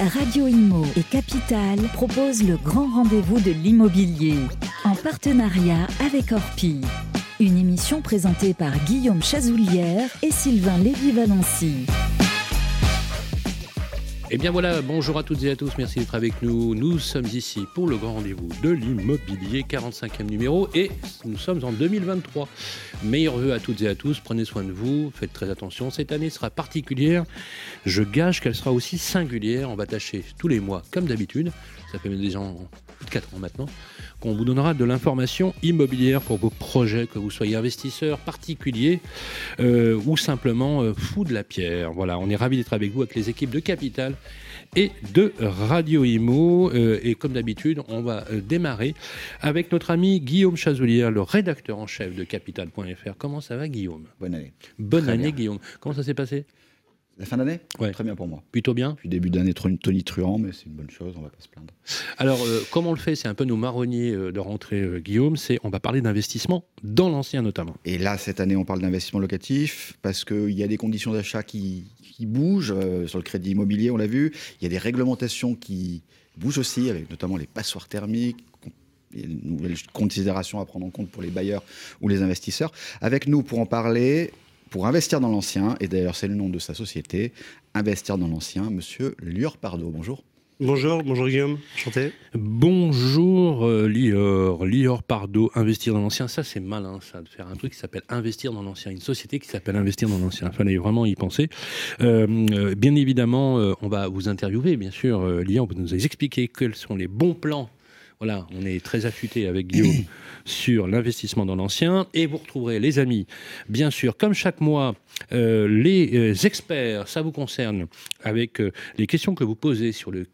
Radio Imo et Capital proposent le grand rendez-vous de l'immobilier en partenariat avec Orpi. Une émission présentée par Guillaume Chazoulière et Sylvain Lévy-Valency. Eh bien voilà, bonjour à toutes et à tous, merci d'être avec nous. Nous sommes ici pour le grand rendez-vous de l'immobilier, 45e numéro, et nous sommes en 2023. Meilleurs vœux à toutes et à tous, prenez soin de vous, faites très attention. Cette année sera particulière, je gage qu'elle sera aussi singulière. On va tâcher tous les mois, comme d'habitude, ça fait déjà plus de 4 ans maintenant, qu'on vous donnera de l'information immobilière pour vos projets, que vous soyez investisseur particulier euh, ou simplement euh, fou de la pierre. Voilà, on est ravis d'être avec vous avec les équipes de Capital et de Radio Imo. Euh, et comme d'habitude, on va démarrer avec notre ami Guillaume Chazoulière, le rédacteur en chef de Capital.fr. Comment ça va, Guillaume? Bonne année. Bonne année, Guillaume. Comment ça s'est passé? La fin d'année ouais. Très bien pour moi. Plutôt bien Puis début d'année Tony Truant, mais c'est une bonne chose, on va pas se plaindre. Alors, euh, comment on le fait? C'est un peu nos marronniers euh, de rentrée, euh, Guillaume. C'est on va parler d'investissement dans l'ancien notamment. Et là, cette année, on parle d'investissement locatif parce qu'il y a des conditions d'achat qui, qui, bougent sur le crédit immobilier, on l'a vu. Il y a des réglementations qui bougent aussi, avec notamment les passoires thermiques, une nouvelle considération à prendre en compte pour les bailleurs ou les investisseurs. Avec nous pour en parler, pour investir dans l'ancien, et d'ailleurs c'est le nom de sa société, Investir dans l'ancien, monsieur Lior Pardo. Bonjour. Bonjour, bonjour Guillaume, enchanté. Bonjour euh, Lior, Lior Pardo, Investir dans l'ancien, ça c'est malin ça, de faire un truc qui s'appelle Investir dans l'ancien, une société qui s'appelle Investir dans l'ancien, il fallait vraiment y penser. Euh, euh, bien évidemment, on va vous interviewer, bien sûr, Lior, vous nous expliquer quels sont les bons plans voilà, on est très affûté avec Guillaume sur l'investissement dans l'ancien. Et vous retrouverez, les amis, bien sûr, comme chaque mois, euh, les euh, experts, ça vous concerne, avec euh, les questions que vous posez sur le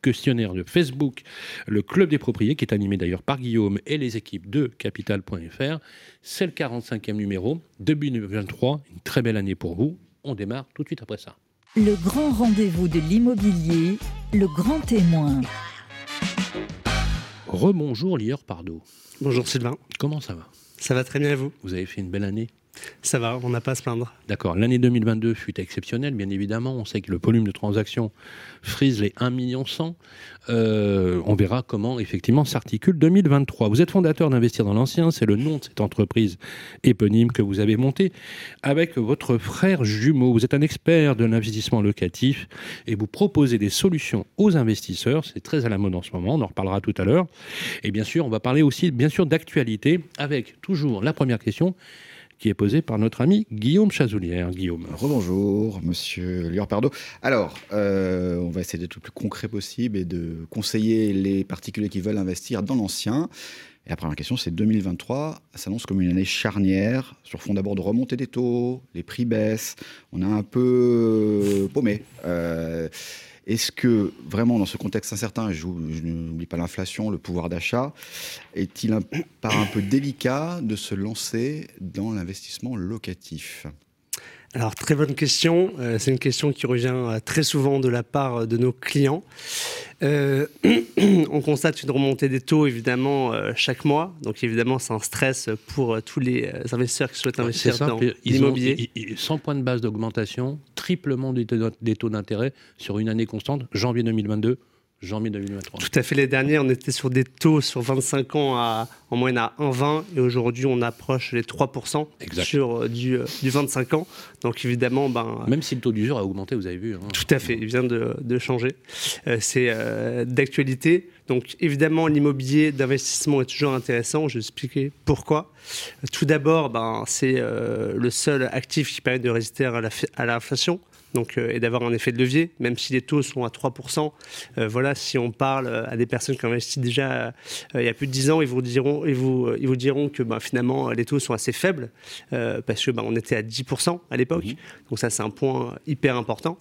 questionnaire de Facebook, le Club des propriétaires, qui est animé d'ailleurs par Guillaume et les équipes de Capital.fr. C'est le 45e numéro, 2023, une très belle année pour vous. On démarre tout de suite après ça. Le grand rendez-vous de l'immobilier, le grand témoin. Rebonjour Lior Pardo. Bonjour Sylvain. Comment ça va? Ça va très bien et vous? Vous avez fait une belle année? Ça va, on n'a pas à se plaindre. D'accord. L'année 2022 fut exceptionnelle, bien évidemment. On sait que le volume de transactions frise les 1 million 100. Euh, on verra comment, effectivement, s'articule 2023. Vous êtes fondateur d'Investir dans l'Ancien. C'est le nom de cette entreprise éponyme que vous avez montée avec votre frère jumeau. Vous êtes un expert de l'investissement locatif et vous proposez des solutions aux investisseurs. C'est très à la mode en ce moment. On en reparlera tout à l'heure. Et bien sûr, on va parler aussi, bien sûr, d'actualité avec toujours la première question qui est posée par notre ami Guillaume Chazoulière. Guillaume. Rebonjour, monsieur Lior Pardo. Alors, euh, on va essayer d'être le plus concret possible et de conseiller les particuliers qui veulent investir dans l'ancien. Et la première question, c'est 2023 s'annonce comme une année charnière sur fond d'abord de remontée des taux, les prix baissent, on a un peu paumé. Euh, est-ce que vraiment dans ce contexte incertain, je, n'oublie pas l'inflation, le pouvoir d'achat, est-il pas un peu délicat de se lancer dans l'investissement locatif? Alors, très bonne question. Euh, c'est une question qui revient euh, très souvent de la part de nos clients. Euh, on constate une remontée des taux, évidemment, chaque mois. Donc, évidemment, c'est un stress pour tous les investisseurs qui souhaitent investir dans l'immobilier. 100 points de base d'augmentation, triplement des taux d'intérêt sur une année constante, janvier 2022 janvier 2023. Tout à fait. Les derniers, on était sur des taux sur 25 ans à, en moyenne à 1,20 et aujourd'hui, on approche les 3% sur euh, du, euh, du, 25 ans. Donc évidemment, ben, même si le taux d'usure a augmenté, vous avez vu. Hein. Tout à fait. Il vient de, de changer. Euh, c'est d'actualité. Donc évidemment, l'immobilier d'investissement est toujours intéressant. Je vais expliquer pourquoi. Tout d'abord, ben, c'est le seul actif qui permet de résister à l'inflation donc, euh, et d'avoir un effet de levier, même si les taux sont à 3%. Euh, voilà, si on parle euh, à des personnes qui ont investi déjà il y a plus de 10 ans, ils vous diront, ils vous, ils vous diront que bah, finalement les taux sont assez faibles parce que bah, on était à 10% à l'époque. Mmh. Donc ça, c'est un point hyper important.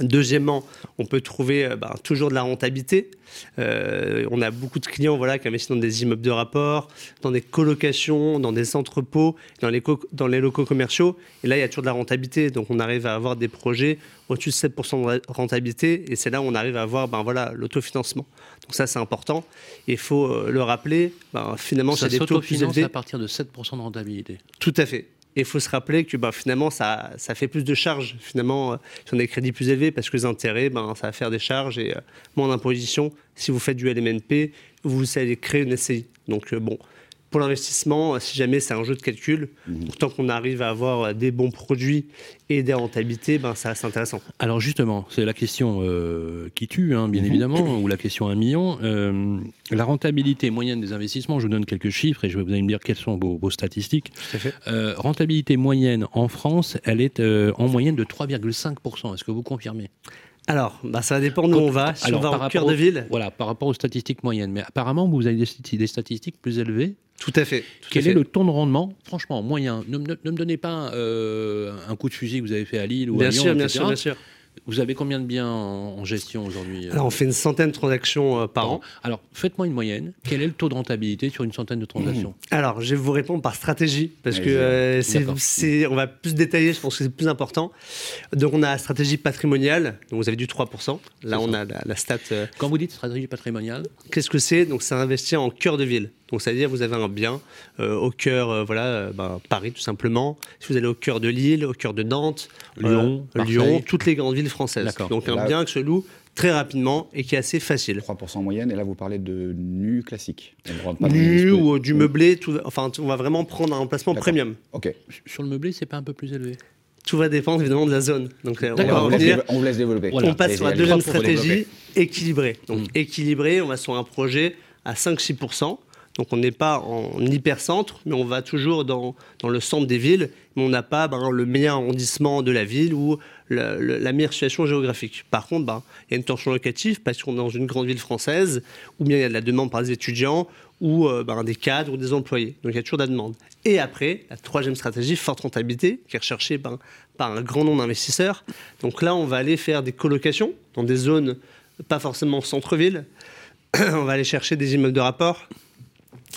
Deuxièmement, on peut trouver euh, bah, toujours de la rentabilité. Euh, on a beaucoup de clients voilà, qui investissent dans des immeubles de rapport, dans des colocations, dans des entrepôts, dans les, dans les locaux commerciaux. Et là, il y a toujours de la rentabilité. Donc, on arrive à avoir des projets au-dessus de 7% de rentabilité. Et c'est là où on arrive à avoir ben, voilà, l'autofinancement. Donc, ça, c'est important. Il faut euh, le rappeler. Ben, finalement, c'est des taux plus élevés. à partir de 7% de rentabilité. Tout à fait. Et il faut se rappeler que ben, finalement, ça, ça fait plus de charges. Finalement, euh, si on a des crédits plus élevés, parce que les intérêts, ben, ça va faire des charges et euh, moins d'imposition. Si vous faites du LMNP, vous allez créer une SCI. Donc, euh, bon, pour l'investissement, si jamais c'est un jeu de calcul, Mhm. tant qu'on arrive à avoir des bons produits et des rentabilités, ben, ça reste intéressant. Alors justement, c'est la question euh, qui tue, hein, bien évidemment, ou la question à un million. Euh, la rentabilité moyenne des investissements, je vous donne quelques chiffres et je vais vous allez me dire quelles sont vos, vos statistiques. Euh, rentabilité moyenne en France, elle est euh, en moyenne de 3,5%. Est-ce que vous confirmez? Alors, ben, ça va dépendre d'où on va. Si Alors, on va par cœur de ville, Voilà, par rapport aux statistiques moyennes. Mais apparemment, vous avez des, stati- des statistiques plus élevées. tout à fait. tout à Quel fait. est le taux de rendement, franchement, moyen? Ne, me- ne me donnez pas euh, un coup de fusil que vous avez fait à Lille ou Bien à Lyon, sûr, bien sûr, bien sûr. Vous avez combien de biens en, en gestion aujourd'hui euh, Alors, on fait une centaine de transactions euh, par an. Alors, faites-moi une moyenne. Quel est le taux de rentabilité sur une centaine de transactions Alors, je vais vous répondre par stratégie, parce que Vas-y. euh, c'est, on va plus détailler, je pense que c'est plus important. Donc, on a la stratégie patrimoniale, donc vous avez du 3%. Là, C'est on ça. a la, la stat. euh, Quand vous dites stratégie patrimoniale, qu'est-ce que c'est? Donc, c'est investir en cœur de ville. Donc, c'est-à-dire, vous avez un bien euh, au cœur, euh, voilà, euh, ben, Paris tout simplement. Si vous allez au cœur de Lille, au cœur de Nantes, Lyon, euh. Lyon, toutes les grandes villes françaises. Donc, un Là- bien qui se loue très rapidement et qui est assez facile. 3% en moyenne, et là vous parlez de nu classique. On ne rentre pas dans Nu ou du meublé, tout, enfin, on va vraiment prendre un emplacement premium. Ok. sur le meublé, c'est pas un peu plus élevé? Tout va dépendre évidemment de la zone. Donc, on va on, vous laisse, revenir. dévo- on vous laisse développer. Voilà. on passe sur la deuxième stratégie, équilibrée. Donc Mm. équilibré, on va sur un projet à 5-6%. Donc on n'est pas en hypercentre, mais on va toujours dans, dans le centre des villes, mais on n'a pas le meilleur arrondissement de la ville ou la meilleure situation géographique. Par contre, ben, il y a une tension locative parce qu'on est dans une grande ville française, ou bien il y a de la demande par des étudiants, ou euh, ben, des cadres ou des employés. Donc il y a toujours de la demande. Et après, la troisième stratégie, forte rentabilité, qui est recherchée ben, par un grand nombre d'investisseurs. Donc là, on va aller faire des colocations dans des zones pas forcément centre-ville. on va aller chercher des immeubles de rapport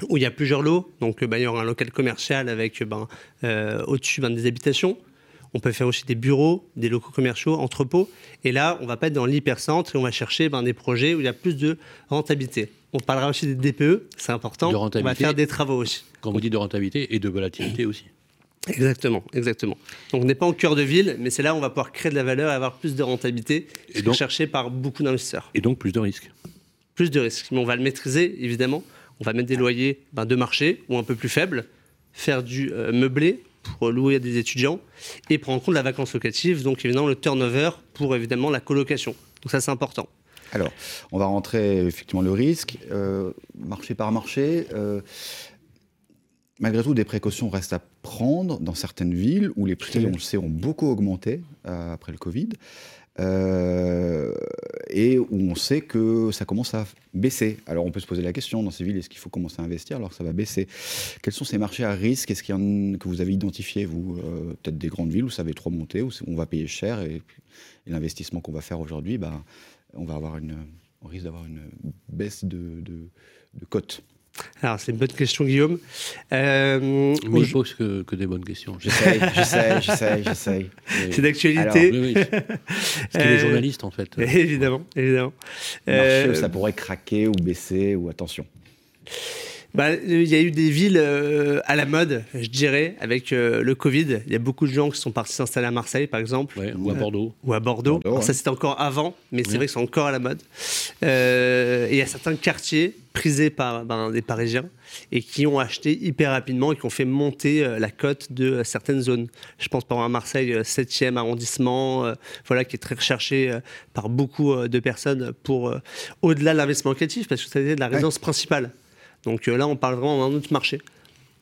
où il y a plusieurs lots. Donc euh, ben, il y aura un local commercial avec ben, euh, au-dessus ben, des habitations. On peut faire aussi des bureaux, des locaux commerciaux, entrepôts. Et là, on va pas être dans l'hypercentre et on va chercher ben, des projets où il y a plus de rentabilité. On parlera aussi des DPE, c'est important. De on va faire des travaux aussi. Quand vous dites de rentabilité et de volatilité aussi. Exactement, exactement. Donc on n'est pas en cœur de ville, mais c'est là où on va pouvoir créer de la valeur et avoir plus de rentabilité, Et donc- recherché par beaucoup d'investisseurs. Et donc plus de risques. Plus de risques, mais on va le maîtriser évidemment. On va mettre des loyers ben, de marché ou un peu plus faibles, faire du euh, meublé pour louer à des étudiants et prendre en compte la vacance locative, donc évidemment le turnover pour évidemment la colocation. Donc ça c'est important. Alors, on va rentrer effectivement le risque, euh, marché par marché. euh, malgré tout, des précautions restent à prendre dans certaines villes où les prix, on le sait, ont beaucoup augmenté euh, après le Covid. Euh, et où on sait que ça commence à baisser. Alors on peut se poser la question dans ces villes, est-ce qu'il faut commencer à investir alors que ça va baisser? Quels sont ces marchés à risque? Est-ce qu'il y en que vous avez identifié, vous euh, Peut-être des grandes villes où ça va trop monter, où on va payer cher et, l'investissement qu'on va faire aujourd'hui, bah, on risque d'avoir une baisse de, de, de cote. Alors c'est une bonne question Guillaume. Euh, Mais il pose que, que des bonnes questions. J'essaye, j'essaye, j'essaye, j'essaye. c'est d'actualité. Oui, oui. Parce qu'il est Euh, journaliste en fait. évidemment, évidemment. Marché Euh, ça pourrait craquer ou baisser ou attention. Bah, il y a eu des villes euh, à la mode, je dirais, avec euh, le Covid. Il y a beaucoup de gens qui sont partis s'installer à Marseille, par exemple, Ouais, ou à Bordeaux. ou à Bordeaux. Bordeaux, Alors, Ça, c'était encore avant, mais c'est Ouais. vrai que c'est encore à la mode. Euh, et il y a certains quartiers prisés par ben, des Parisiens et qui ont acheté hyper rapidement et qui ont fait monter euh, la cote de euh, certaines zones. Je pense par exemple à Marseille, euh, 7e arrondissement, euh, voilà, qui est très recherché euh, par beaucoup euh, de personnes pour euh, au-delà de l'investissement locatif, parce que c'était de la résidence principale. Donc euh, là, on parle vraiment d'un autre marché.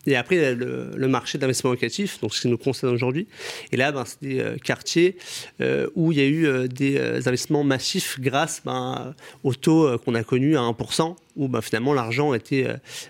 Et après, il y a le, le marché d'investissement locatif, donc ce qui nous concerne aujourd'hui. Et là, ben, c'est des euh, quartiers euh, où il y a eu euh, des investissements massifs grâce ben, au taux qu'on a connu à 1%, où ben, finalement l'argent était,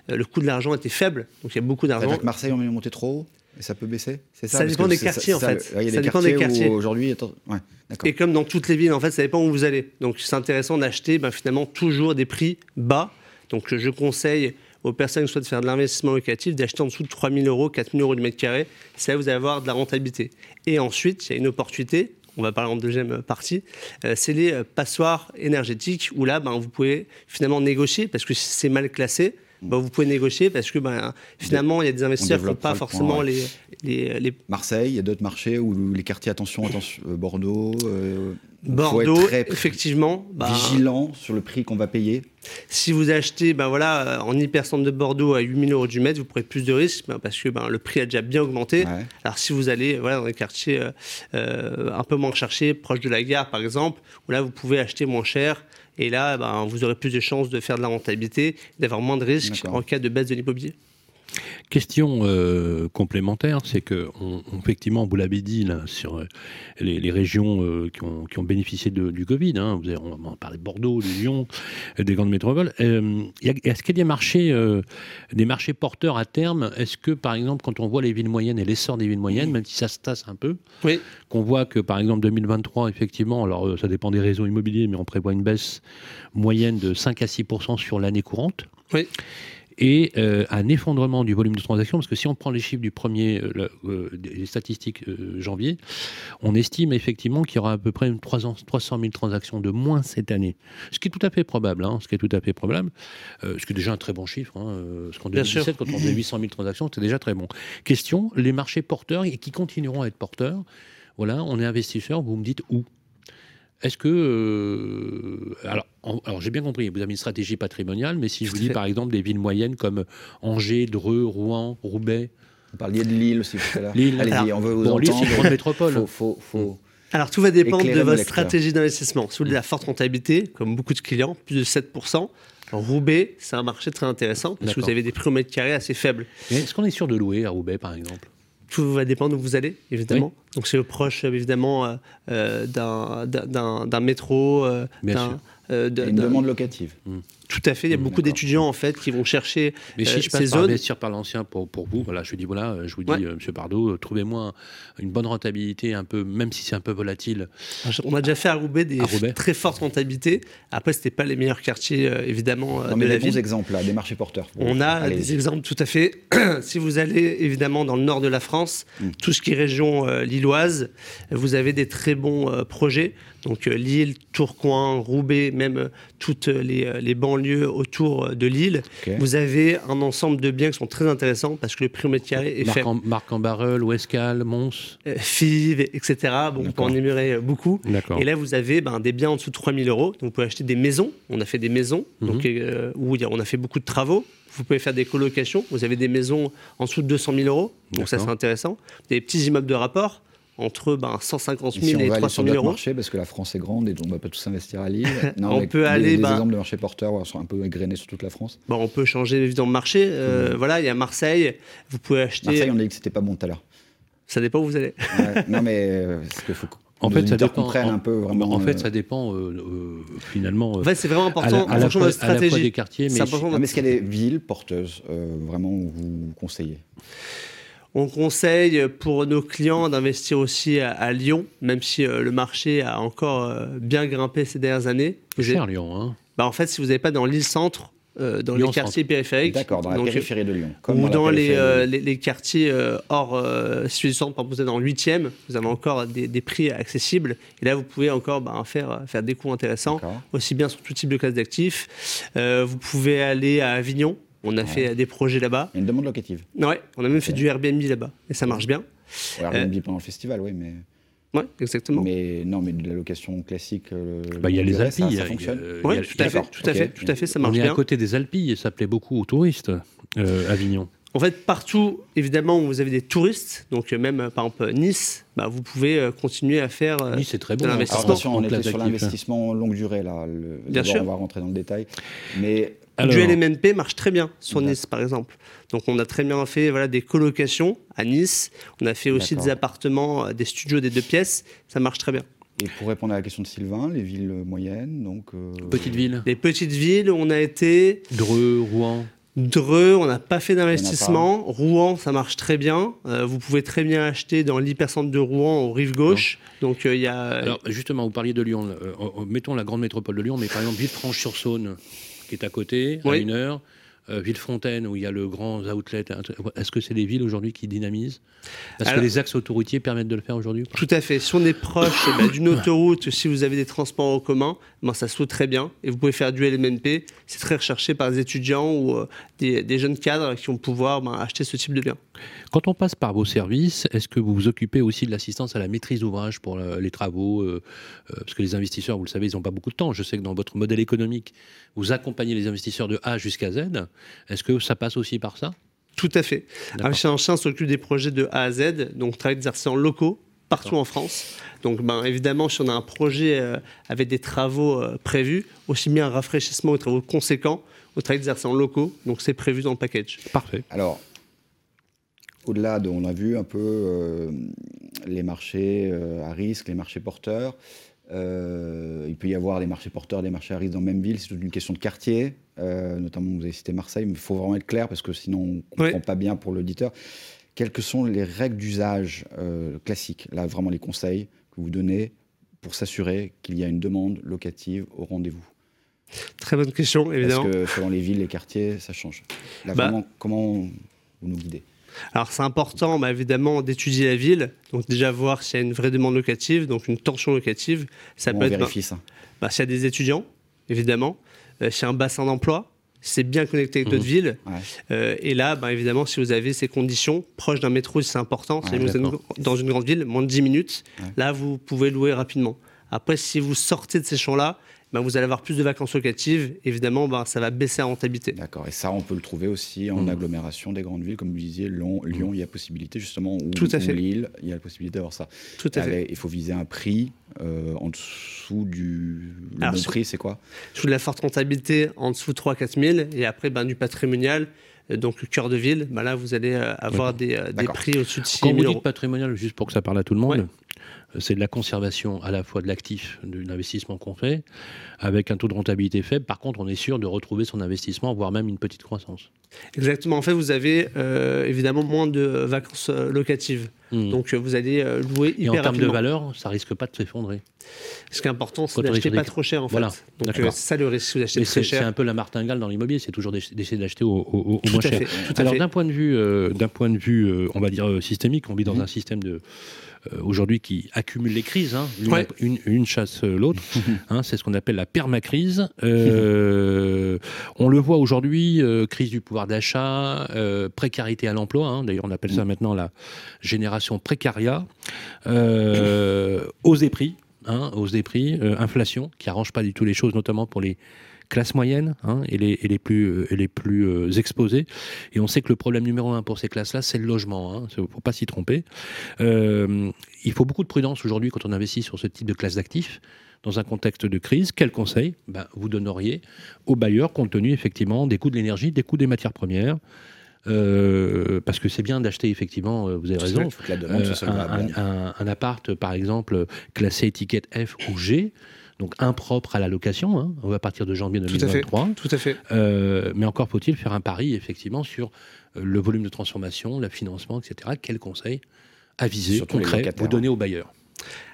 le coût de l'argent était faible. Donc il y a beaucoup d'argent. que Marseille, on est monté trop haut et ça peut baisser C'est Ça? Dépend des quartiers, en ça- fait. Il y a Ça des dépend des quartiers, aujourd'hui. Ouais. Et comme dans toutes les villes, en fait, ça dépend où vous allez. Donc c'est intéressant d'acheter ben, finalement toujours des prix bas. Donc je conseille aux personnes qui souhaitent faire de l'investissement locatif d'acheter en dessous de 3 000 euros, 4 000 euros du mètre carré. Où vous allez avoir de la rentabilité. Et ensuite, il y a une opportunité. On va parler en deuxième partie. euh, c'est les passoires énergétiques où là, ben, vous pouvez finalement négocier parce que c'est mal classé, bah, vous pouvez négocier parce que bah, finalement, il y a des investisseurs qui n'ont pas forcément les, les, les, Marseille, il y a d'autres marchés où les quartiers, attention, attention euh, Bordeaux. Euh, Bordeaux, faut être très effectivement. Bah, vigilant sur le prix qu'on va payer. Si vous achetez ben voilà, en hypercentre de Bordeaux à 8000 euros du mètre, vous prenez plus de risques ben parce que ben, le prix a déjà bien augmenté. Ouais. Alors si vous allez voilà, dans des quartiers euh, euh, un peu moins recherchés, proche de la gare par exemple, où là vous pouvez acheter moins cher. Et là, ben, vous aurez plus de chances de faire de la rentabilité, d'avoir moins de risques en cas de baisse de l'immobilier. Question euh, complémentaire, c'est que on, on- effectivement, vous l'avez dit là, sur euh, les, les régions euh, qui, ont, qui ont bénéficié de- du Covid, hein, vous avez, on va en parler de Bordeaux, de Lyon, des grandes métropoles. Est-ce qu'il y a des marchés, des marchés porteurs à terme? Est-ce que, par exemple, quand on voit les villes moyennes et l'essor des villes moyennes, même si ça se tasse un peu, Oui. qu'on voit que, par exemple, 2023, effectivement, alors ça dépend des réseaux immobiliers, mais on prévoit une baisse moyenne de 5 à 6 sur l'année courante Oui. Et euh, un effondrement du volume de transactions, parce que si on prend les chiffres du premier, euh, le- euh, statistiques euh, janvier, on estime effectivement qu'il y aura à peu près une 300 300 000 transactions de moins cette année, ce qui est tout à fait probable, hein, ce qui est tout à fait probable, ce qui est déjà un très bon chiffre, hein, parce qu'en Bien 2017, quand on faisait 800 000 transactions, c'était déjà très bon. Question, les marchés porteurs, et qui continueront à être porteurs, voilà, on est investisseur, vous me dites où? Est-ce que. euh, alors, en- alors j'ai bien compris, vous avez une stratégie patrimoniale, mais si je vous dis par exemple des villes moyennes comme Angers, Dreux, Rouen, Roubaix, Vous parliez de Lille aussi tout à l'heure. Lille. Allez-y, Alors, on veut vous bon, Lille, entendre. c'est une grande métropole. Faut, faut, faut- Alors tout va dépendre de votre stratégie d'investissement. Si vous voulez la forte rentabilité, comme beaucoup de clients, plus de 7%, Roubaix, c'est un marché très intéressant parce que vous avez des prix au mètre carré assez faibles. Mais Est-ce qu'on est sûr de louer à Roubaix, par exemple? Tout va dépendre où vous allez, évidemment. Donc c'est proche, évidemment, euh, euh, d'un- d'un d'un métro, euh, Bien d'un- sûr. euh, une d'un- demande locative. Tout à fait. Il y a Mmh, beaucoup d'étudiants, en fait, qui vont chercher Mais euh, si je passe ces par zones. investir par l'ancien pour, pour vous, voilà, je vous dis voilà, euh, je vous dis, Ouais. euh, Monsieur Bardot, euh, trouvez-moi un- une bonne rentabilité, un peu, même si c'est un peu volatile. On a déjà fait à Roubaix des À Roubaix. très fortes rentabilités. Après, c'était pas les meilleurs quartiers, euh, évidemment, euh, Non, de mais la les bons ville. exemples, là, des marchés porteurs. On a des exemples tout à fait. si vous allez évidemment dans le nord de la France, Mm. tout ce qui est région euh, lilloise, vous avez des très bons euh, projets. Donc euh, Lille, Tourcoing, Roubaix, même euh, toutes les, euh, les banlieues autour euh, de Lille. Vous avez un ensemble de biens qui sont très intéressants parce que le prix au mètre carré est en, Marc en Barreul, Ouescal, Mons. Euh, Fives, etc. Bon, on peut en énumérer euh, beaucoup. Et là, vous avez ben, des biens en dessous de 3000 euros. Donc, vous pouvez acheter des maisons. On a fait des maisons Mhm. donc, euh, où on a fait beaucoup de travaux. Vous pouvez faire des colocations. Vous avez des maisons en dessous de 200 000 euros. Donc, ça, c'est intéressant. Des petits immeubles de rapport entre ben, 150 Ici, 000 on et va aller 300 sur 000 d'autres euros. marchés parce que la France est grande et donc on ne va pas tous investir à Lille. On mais peut aller, Des bah- exemples de marchés porteurs sont un peu égrenés sur toute la France. Bon, on peut changer évidemment de marché. Euh, Voilà, il y a Marseille. Vous pouvez acheter. Marseille, on a dit que c'était pas bon tout à l'heure. Ça dépend où vous allez. Ouais, non, mais euh, parce qu'il faut que En fait, ça dépend. en, un peu vraiment. en fait, euh, ça dépend euh, euh, finalement. En fait, c'est vraiment à la, important à en la fonction de fois, votre à la fois stratégie. des quartiers, mais C'est important non, mais est-ce qu'il y a des villes porteuses euh, vraiment où vous conseillez? On conseille pour nos clients d'investir aussi à, à Lyon, même si euh, le marché a encore euh, bien grimpé ces dernières années. Vous avez- cher Lyon. Hein. bah, en fait, si vous n'avez pas dans l'île centre, euh, dans Lyon les quartiers périphériques, D'accord, dans la donc, périphérie de Lyon. comme ou dans les, euh, les, les quartiers euh, hors euh, centre, par exemple, vous êtes dans le 8e, vous avez encore des, des prix accessibles. Et là, vous pouvez encore bah, faire, faire des coûts intéressants, aussi bien sur tout type de classe d'actifs. Euh, vous pouvez aller à Avignon. On a fait des projets là-bas. Il y a une demande locative. Ouais, on a même fait du Airbnb là-bas. Et ça marche bien. Ouais, Airbnb pendant le festival, oui, mais, Ouais, exactement. mais non, mais de la location classique. euh, Bah, il y a les Alpilles. ça, fonctionne. Oui, tout à fait, tout à fait, tout à fait, ça marche On est bien. à côté des Alpilles et ça plaît beaucoup aux touristes, euh, Avignon. En fait, partout, évidemment, où vous avez des touristes, donc euh, même euh, par exemple Nice, bah, vous pouvez euh, continuer à faire. euh, Nice, c'est très bon. de hein, l'investissement. Alors attention, en on était sur d'actifs. l'investissement longue durée là. Le- Bien sûr. On va rentrer dans le détail. Mais Alors, Du LMNP marche très bien sur D'accord. Nice, par exemple. Donc, on a très bien fait voilà, des colocations à Nice. On a fait aussi des appartements, euh, des studios, des deux pièces. Ça marche très bien. et pour répondre à la question de Sylvain, les villes moyennes, donc. euh, Petite ville. Les petites villes, on a été Dreux, Rouen. Dreux, on n'a pas fait d'investissement. Rouen, ça marche très bien. Euh, vous pouvez très bien acheter dans l'hypercentre de Rouen, aux rives gauche. Donc, euh, il y a. Alors justement, vous parliez de Lyon. euh, euh, mettons la grande métropole de Lyon, mais par exemple Villefranche-sur-Saône, qui est à côté, à Oui. une heure. Euh, Villefontaine, où il y a le grand outlet. Est-ce que c'est des villes aujourd'hui qui dynamisent? Est-ce que les axes autoroutiers permettent de le faire aujourd'hui Tout à fait. Si on est proche ben, d'une autoroute, si vous avez des transports en commun, ben, ça se fait très bien. Et vous pouvez faire du LMNP. C'est très recherché par des étudiants ou euh, des, des jeunes cadres qui vont pouvoir ben, acheter ce type de bien. Quand on passe par vos services, est-ce que vous vous occupez aussi de l'assistance à la maîtrise d'ouvrage pour euh, les travaux euh, Parce que les investisseurs, vous le savez, ils n'ont pas beaucoup de temps. Je sais que dans votre modèle économique, vous accompagnez les investisseurs de A jusqu'à Z. Est-ce que ça passe aussi par ça? Tout à fait. D'accord. Chez Anchin s'occupe des projets de A à Z, donc travaille des artisans locaux partout en France. Donc, ben, évidemment, si on a un projet euh, avec des travaux euh, prévus, aussi bien un rafraîchissement aux travaux conséquents, au travail des artisans locaux, donc c'est prévu dans le package. Parfait. Alors, au-delà de, on a vu un peu euh, les marchés euh, à risque, les marchés porteurs. Euh, il peut y avoir des marchés porteurs, des marchés à risque dans la même ville. C'est toute une question de quartier. Euh, notamment, vous avez cité Marseille, mais il faut vraiment être clair parce que sinon, on ne comprend Oui. pas bien pour l'auditeur. Quelles que sont les règles d'usage euh, classiques Là, vraiment, les conseils que vous donnez pour s'assurer qu'il y a une demande locative au rendez-vous? Très bonne question, évidemment. Parce que selon les villes, les quartiers, ça change. Là, Bah- vraiment, comment vous nous guidez? Alors c'est important bah, évidemment d'étudier la ville, donc déjà voir s'il y a une vraie demande locative, donc une tension locative. Ça peut on être vérifie ça bah, s'il y a des étudiants, évidemment, euh, s'il y a un bassin d'emploi, c'est bien connecté avec Mhm. d'autres villes. Ouais. Euh, et là, bah, évidemment, si vous avez ces conditions, proche d'un métro, c'est important, si vous êtes dans une grande ville, moins de 10 minutes, Ouais. là, vous pouvez louer rapidement. Après, si vous sortez de ces champs-là, bah, vous allez avoir plus de vacances locatives. Évidemment, bah, ça va baisser la rentabilité. D'accord. Et ça, on peut le trouver aussi en Mhm. agglomération des grandes villes, comme vous disiez, Lyon, Lyon il y a possibilité justement, ou, Tout à fait. Lille, il y a la possibilité d'avoir ça. Tout à fait. Il faut viser un prix euh, en dessous du. Le Alors, bon prix, c'est quoi? Sous de la forte rentabilité en dessous de 3-4 000 et après ben, du patrimonial, euh, donc cœur de ville, ben là vous allez euh, avoir des, prix au-dessus de 6 Quand 000 vous euros. dites patrimonial, juste pour que ça parle à tout le monde, Ouais. Euh, c'est de la conservation à la fois de l'actif, de l'investissement qu'on fait, avec un taux de rentabilité faible. Par contre, on est sûr de retrouver son investissement, voire même une petite croissance. Exactement, en fait vous avez euh, évidemment moins de vacances euh, locatives, Hmm. donc vous allez euh, louer Et en hyper termes de valeur, ça risque pas de s'effondrer. Ce qui est important c'est d'acheter pas des- trop cher en fait. Voilà, Donc euh, c'est ça le risque, Mais très c'est c'est cher. un peu la martingale dans l'immobilier, c'est toujours d'ess- d'essayer d'acheter au, au- au Tout moins à cher. fait, Alors d'un point de vue, d'un point de vue, on va dire systémique, on vit dans Mhm. un système de aujourd'hui qui accumule les crises, hein, Ouais. une, une chasse euh, l'autre. hein, c'est ce qu'on appelle la permacrise. Euh, on le voit aujourd'hui, euh, crise du pouvoir d'achat, euh, précarité à l'emploi. hein, D'ailleurs, on appelle ça maintenant la génération précaria. Euh, des prix. Hein, prix, euh, inflation, qui arrange pas du tout les choses, notamment pour les classes moyennes hein, et, les, et les plus, euh, et les plus euh, exposées. Et on sait que le problème numéro un pour ces classes-là, c'est le logement. Il ne faut pas s'y tromper. Euh, il faut beaucoup de prudence aujourd'hui quand on investit sur ce type de classe d'actifs. Dans un contexte de crise, quel conseil ben, vous donneriez aux bailleurs compte tenu effectivement des coûts de l'énergie, des coûts des matières premières? Euh, Parce que c'est bien d'acheter effectivement, vous avez raison, euh, un- un appart, par exemple, classé étiquette F ou G, donc impropre à la location, hein, on va partir de janvier Tout à fait. 2023. Tout à fait. Euh, mais encore faut-il faire un pari, effectivement, sur euh, le volume de transformation, le financement, etc. Quel conseil avisé, concret, vous donnez aux bailleurs?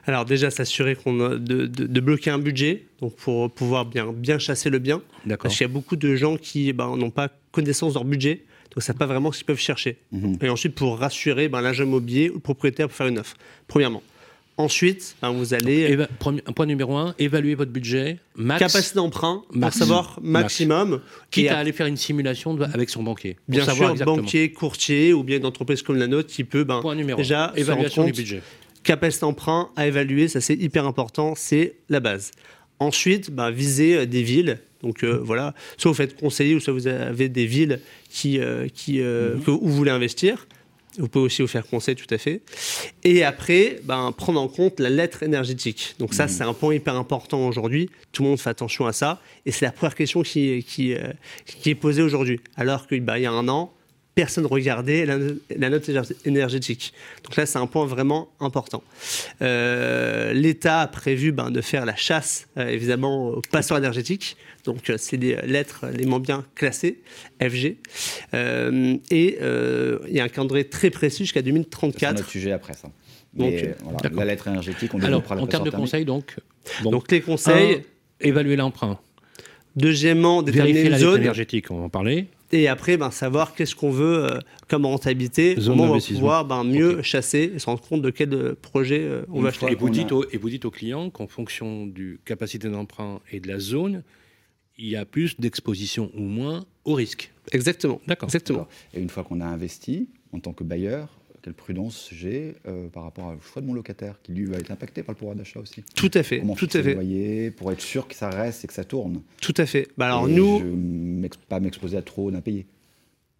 Alors déjà s'assurer qu'on a de, de- de bloquer un budget, donc pour pouvoir bien, bien chasser le bien. D'accord Parce qu'il y a beaucoup de gens qui ben, n'ont pas connaissance de leur budget, donc ne savent pas vraiment ce qu'ils peuvent chercher. Mhm. Et ensuite, pour rassurer ben, l'agent immobilier ou le propriétaire pour faire une offre, premièrement. Ensuite, ben, vous allez... Éva- point numéro un, évaluer votre budget, max, capacité d'emprunt, pour savoir maximum. quitte Et à aller faire une simulation de- avec son banquier. pour bien savoir sûr, exactement. banquier, courtier ou bien une entreprise comme la nôtre qui peut ben, Point numéro déjà évaluation du compte budget. capacité d'emprunt à évaluer, ça c'est hyper important, c'est la base. Ensuite, bah, viser euh, des villes. Donc euh, voilà, soit vous faites conseiller, ou soit vous avez des villes qui, euh, qui, euh, Mhm. que- où vous voulez investir. Vous pouvez aussi vous faire conseiller, tout à fait. Et après, ben, prendre en compte la lettre énergétique. Donc ça, c'est un point hyper important aujourd'hui. Tout le monde fait attention à ça. Et c'est la première question qui, qui, euh, qui est posée aujourd'hui. Alors qu'il il y a un an, personne ne regardait la, la note éner- énergétique. Donc là, c'est un point vraiment important. Euh, L'État a prévu ben, de faire la chasse, euh, évidemment, aux passeurs énergétiques. Donc, euh, c'est des lettres les moins bien classées, FG. Euh, et euh, il y a un calendrier très précis jusqu'à C'est 2034. notre sujet après ça. Donc, Mais, voilà, la lettre énergétique, on Alors, en termes de conseils, donc, donc, Donc, les conseils, un, évaluer l'emprunt, deuxièmement, déterminer vérifier une la zone. énergétique, on va en parler. Et après, ben, savoir qu'est-ce qu'on veut euh, comme rentabilité, Zone comment on va pouvoir ben, mieux chasser et se rendre compte de quel euh, projet euh, on va acheter. Et vous, dites au- et vous dites aux clients qu'en fonction du capacité d'emprunt et de la zone, il y a plus d'exposition ou moins au risque. Exactement. D'accord. Exactement. D'accord. Et une fois qu'on a investi, en tant que bailleur, quelle prudence j'ai euh, par rapport au choix de mon locataire, qui lui va être impacté par le pouvoir d'achat aussi Tout à fait. Comment Tout à fait. loyer pour être sûr que ça reste et que ça tourne Tout à fait. Bah, alors Et nous, je pas m'exposer à trop d'impayés.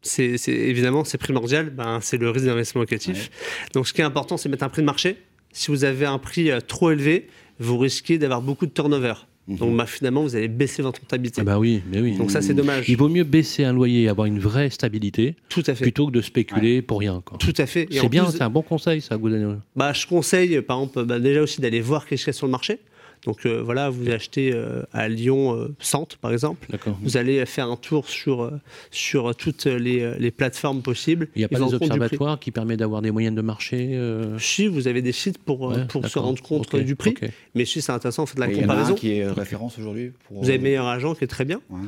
c'est c'est- évidemment c'est primordial, ben, c'est le risque d'investissement locatif. Donc ce qui est important, c'est mettre un prix de marché. Si vous avez un prix euh, trop élevé, vous risquez d'avoir beaucoup de turnover. Mhm. Donc bah, finalement, vous allez baisser votre rentabilité. Ah bah oui, mais oui. Donc ça, c'est dommage. Il vaut mieux baisser un loyer et avoir une vraie stabilité Tout à fait. plutôt que de spéculer pour rien. quoi. Tout à fait. C'est bien, plus- c'est un bon conseil ça, Goudano. Bah, je conseille, par exemple, bah, déjà aussi d'aller voir qu'est-ce qu'il y a sur le marché. Donc euh, voilà, vous achetez euh, à Lyon, euh, Centre, par exemple. Vous allez faire un tour sur, euh, sur toutes les, euh, les plateformes possibles. Il n'y a pas des observatoires qui permettent d'avoir des moyennes de marché euh, Si, vous avez des sites pour, euh, ouais, pour se rendre compte du prix. Mais si c'est intéressant, faites la Et il y en a comparaison. un qui est référence aujourd'hui pour. Vous avez meilleur agent qui est très bien. Ouais.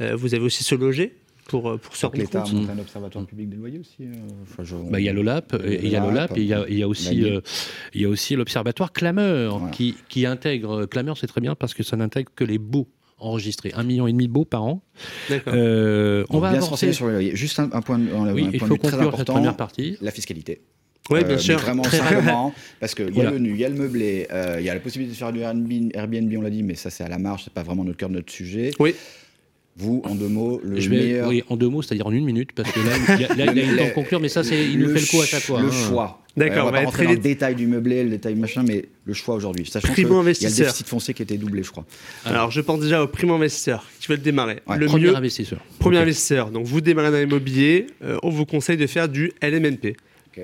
Euh, vous avez aussi se loger pour, euh, pour se rendre l'État a compte. monté un observatoire public des loyers aussi. euh, enfin, je- Bah, il y a l'OLAP, Il y a et il y a l'OLAP, et il y a, il y a aussi, euh, il y a aussi l'observatoire Clameur Voilà. qui, qui intègre. Clameur, c'est très bien parce que ça n'intègre que les baux enregistrés, un million et demi de baux par an. D'accord. Euh, on va bien avancer. sur les loyers. Juste un, un point, un, Oui, un il point faut vue très conclure cette première partie. La fiscalité. Oui, Euh, bien sûr. Vraiment Très simplement, parce qu'il y Voilà. a le nu, il y a le meublé, euh, il y a la possibilité de faire du Airbnb, Airbnb, on l'a dit, mais ça c'est à la marge, c'est pas vraiment notre cœur de notre sujet. Oui. Vous, en deux mots, le Je vais, meilleur. oui, en deux mots, c'est-à-dire en une minute, parce que là, il y a, là, il y a une temps de conclure, mais ça, c'est, il nous fait le coup à chaque fois. Le hein. choix. D'accord, on on va va pas être rentrer très dans le détail du meublé, le détail machin, mais le choix aujourd'hui. Sachant qu'il y a le déficit foncier qui a été doublé, je crois. Alors, je pense déjà au primo investisseur qui veut le démarrer. Ouais. Le Premier mieux, investisseur. premier investisseur. Donc, vous démarrez dans l'immobilier, euh, on vous conseille de faire du LMNP.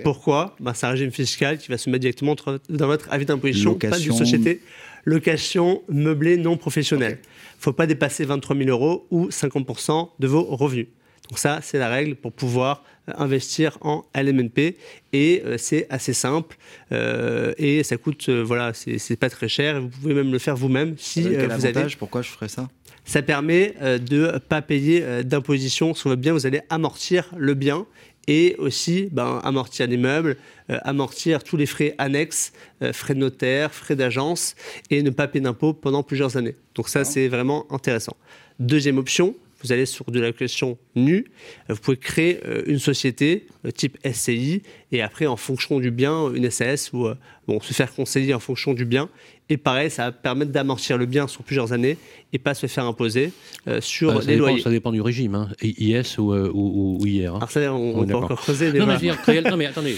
Pourquoi? Bah, C'est un régime fiscal qui va se mettre directement entre- dans votre avis d'imposition, pas d'une société. Location meublée non professionnelle. Il ne faut pas dépasser 23 000 euros ou 50% de vos revenus. Donc ça, c'est la règle pour pouvoir euh, investir en LMNP. Et euh, c'est assez simple. euh, et ça coûte, euh, voilà, c'est pas très cher. Vous pouvez même le faire vous-même si Quel vous avez avantage? Pourquoi je ferais ça? Ça permet de ne pas payer d'imposition sur votre bien. Vous allez amortir le bien et aussi ben, amortir les meubles, euh, amortir tous les frais annexes, euh, frais de notaire, frais d'agence et ne pas payer d'impôts pendant plusieurs années. Donc ça, c'est vraiment intéressant. Deuxième option, vous allez sur de la location nue, vous pouvez créer euh, une société euh, type SCI et après en fonction du bien, une SAS ou bon, se faire conseiller en fonction du bien. Et pareil, ça va permettre d'amortir le bien sur plusieurs années et pas se faire imposer euh, sur Ah, ça, les dépend, loyers. ça dépend du régime, hein. IS ou, euh, ou, ou- ou IR. hein. Alors ça, on, on On est peut encore creuser. Non, mais, dire, créer- non, mais attendez,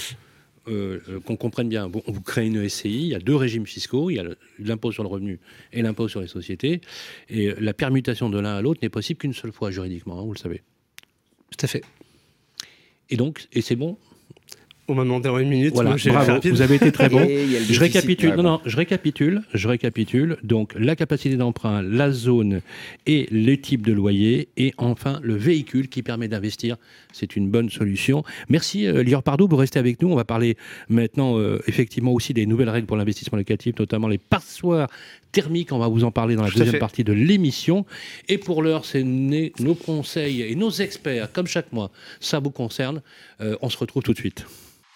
euh, euh, qu'on comprenne bien. Bon, vous créez une SCI, il y a deux régimes fiscaux, il y a l'impôt sur le revenu et l'impôt sur les sociétés, et la permutation de l'un à l'autre n'est possible qu'une seule fois juridiquement, hein, vous le savez. Tout à fait. Et donc, et c'est bon On m'a demandé en une minute. Voilà, bravo, vous avez été très bon. Je récapitule, non, non, je récapitule, je récapitule. Donc, la capacité d'emprunt, la zone et les types de loyers, et enfin le véhicule qui permet d'investir. C'est une bonne solution. Merci, euh, Lior Pardo, vous restez avec nous. On va parler maintenant, euh, effectivement, aussi des nouvelles règles pour l'investissement locatif, notamment les passoires thermiques. On va vous en parler dans la Tout deuxième partie de l'émission. Et pour l'heure, c'est nos conseils et nos experts, comme chaque mois. Ça vous concerne. Euh, on se retrouve tout de suite.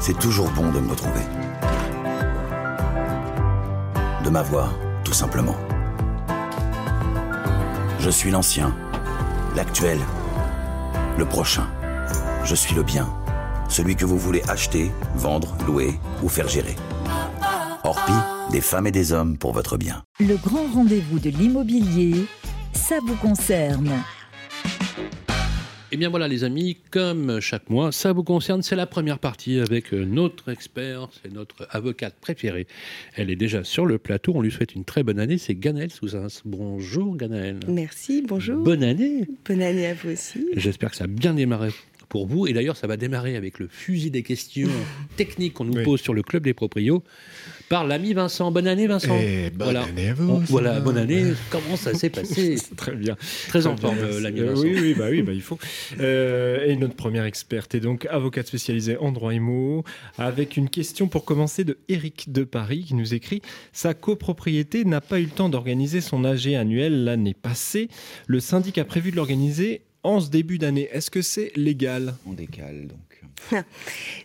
c'est toujours bon de me retrouver. De m'avoir, tout simplement. Je suis l'ancien, l'actuel, le prochain. Je suis le bien, celui que vous voulez acheter, vendre, louer ou faire gérer. Orpi, des femmes et des hommes pour votre bien. Le grand rendez-vous de l'immobilier, ça vous concerne. Eh bien voilà les amis, comme chaque mois, ça vous concerne, c'est la première partie avec euh, notre expert, c'est notre avocate préférée. Elle est déjà sur le plateau, on lui souhaite une très bonne année, c'est Ganaël Souzas. Bonjour Ganaël. Merci, bonjour. Bonne année. Bonne année à vous aussi. J'espère que ça a bien démarré pour vous. Et d'ailleurs, ça va démarrer avec le fusil des questions techniques qu'on nous Oui. pose sur le club des proprios par l'ami Vincent. Bonne année Vincent. Et bonne Voilà. année à vous. On- voilà, bonne année. Comment ça s'est passé Très bien. Très en forme, l'ami Euh, Vincent. oui, oui, bah oui, bah il faut. Euh, et notre première experte est donc avocate spécialisée en droit IMO, avec une question pour commencer de Eric de Paris qui nous écrit Sa copropriété n'a pas eu le temps d'organiser son AG annuel l'année passée. Le syndic a prévu de l'organiser en ce début d'année. Est-ce que c'est légal? On décale donc.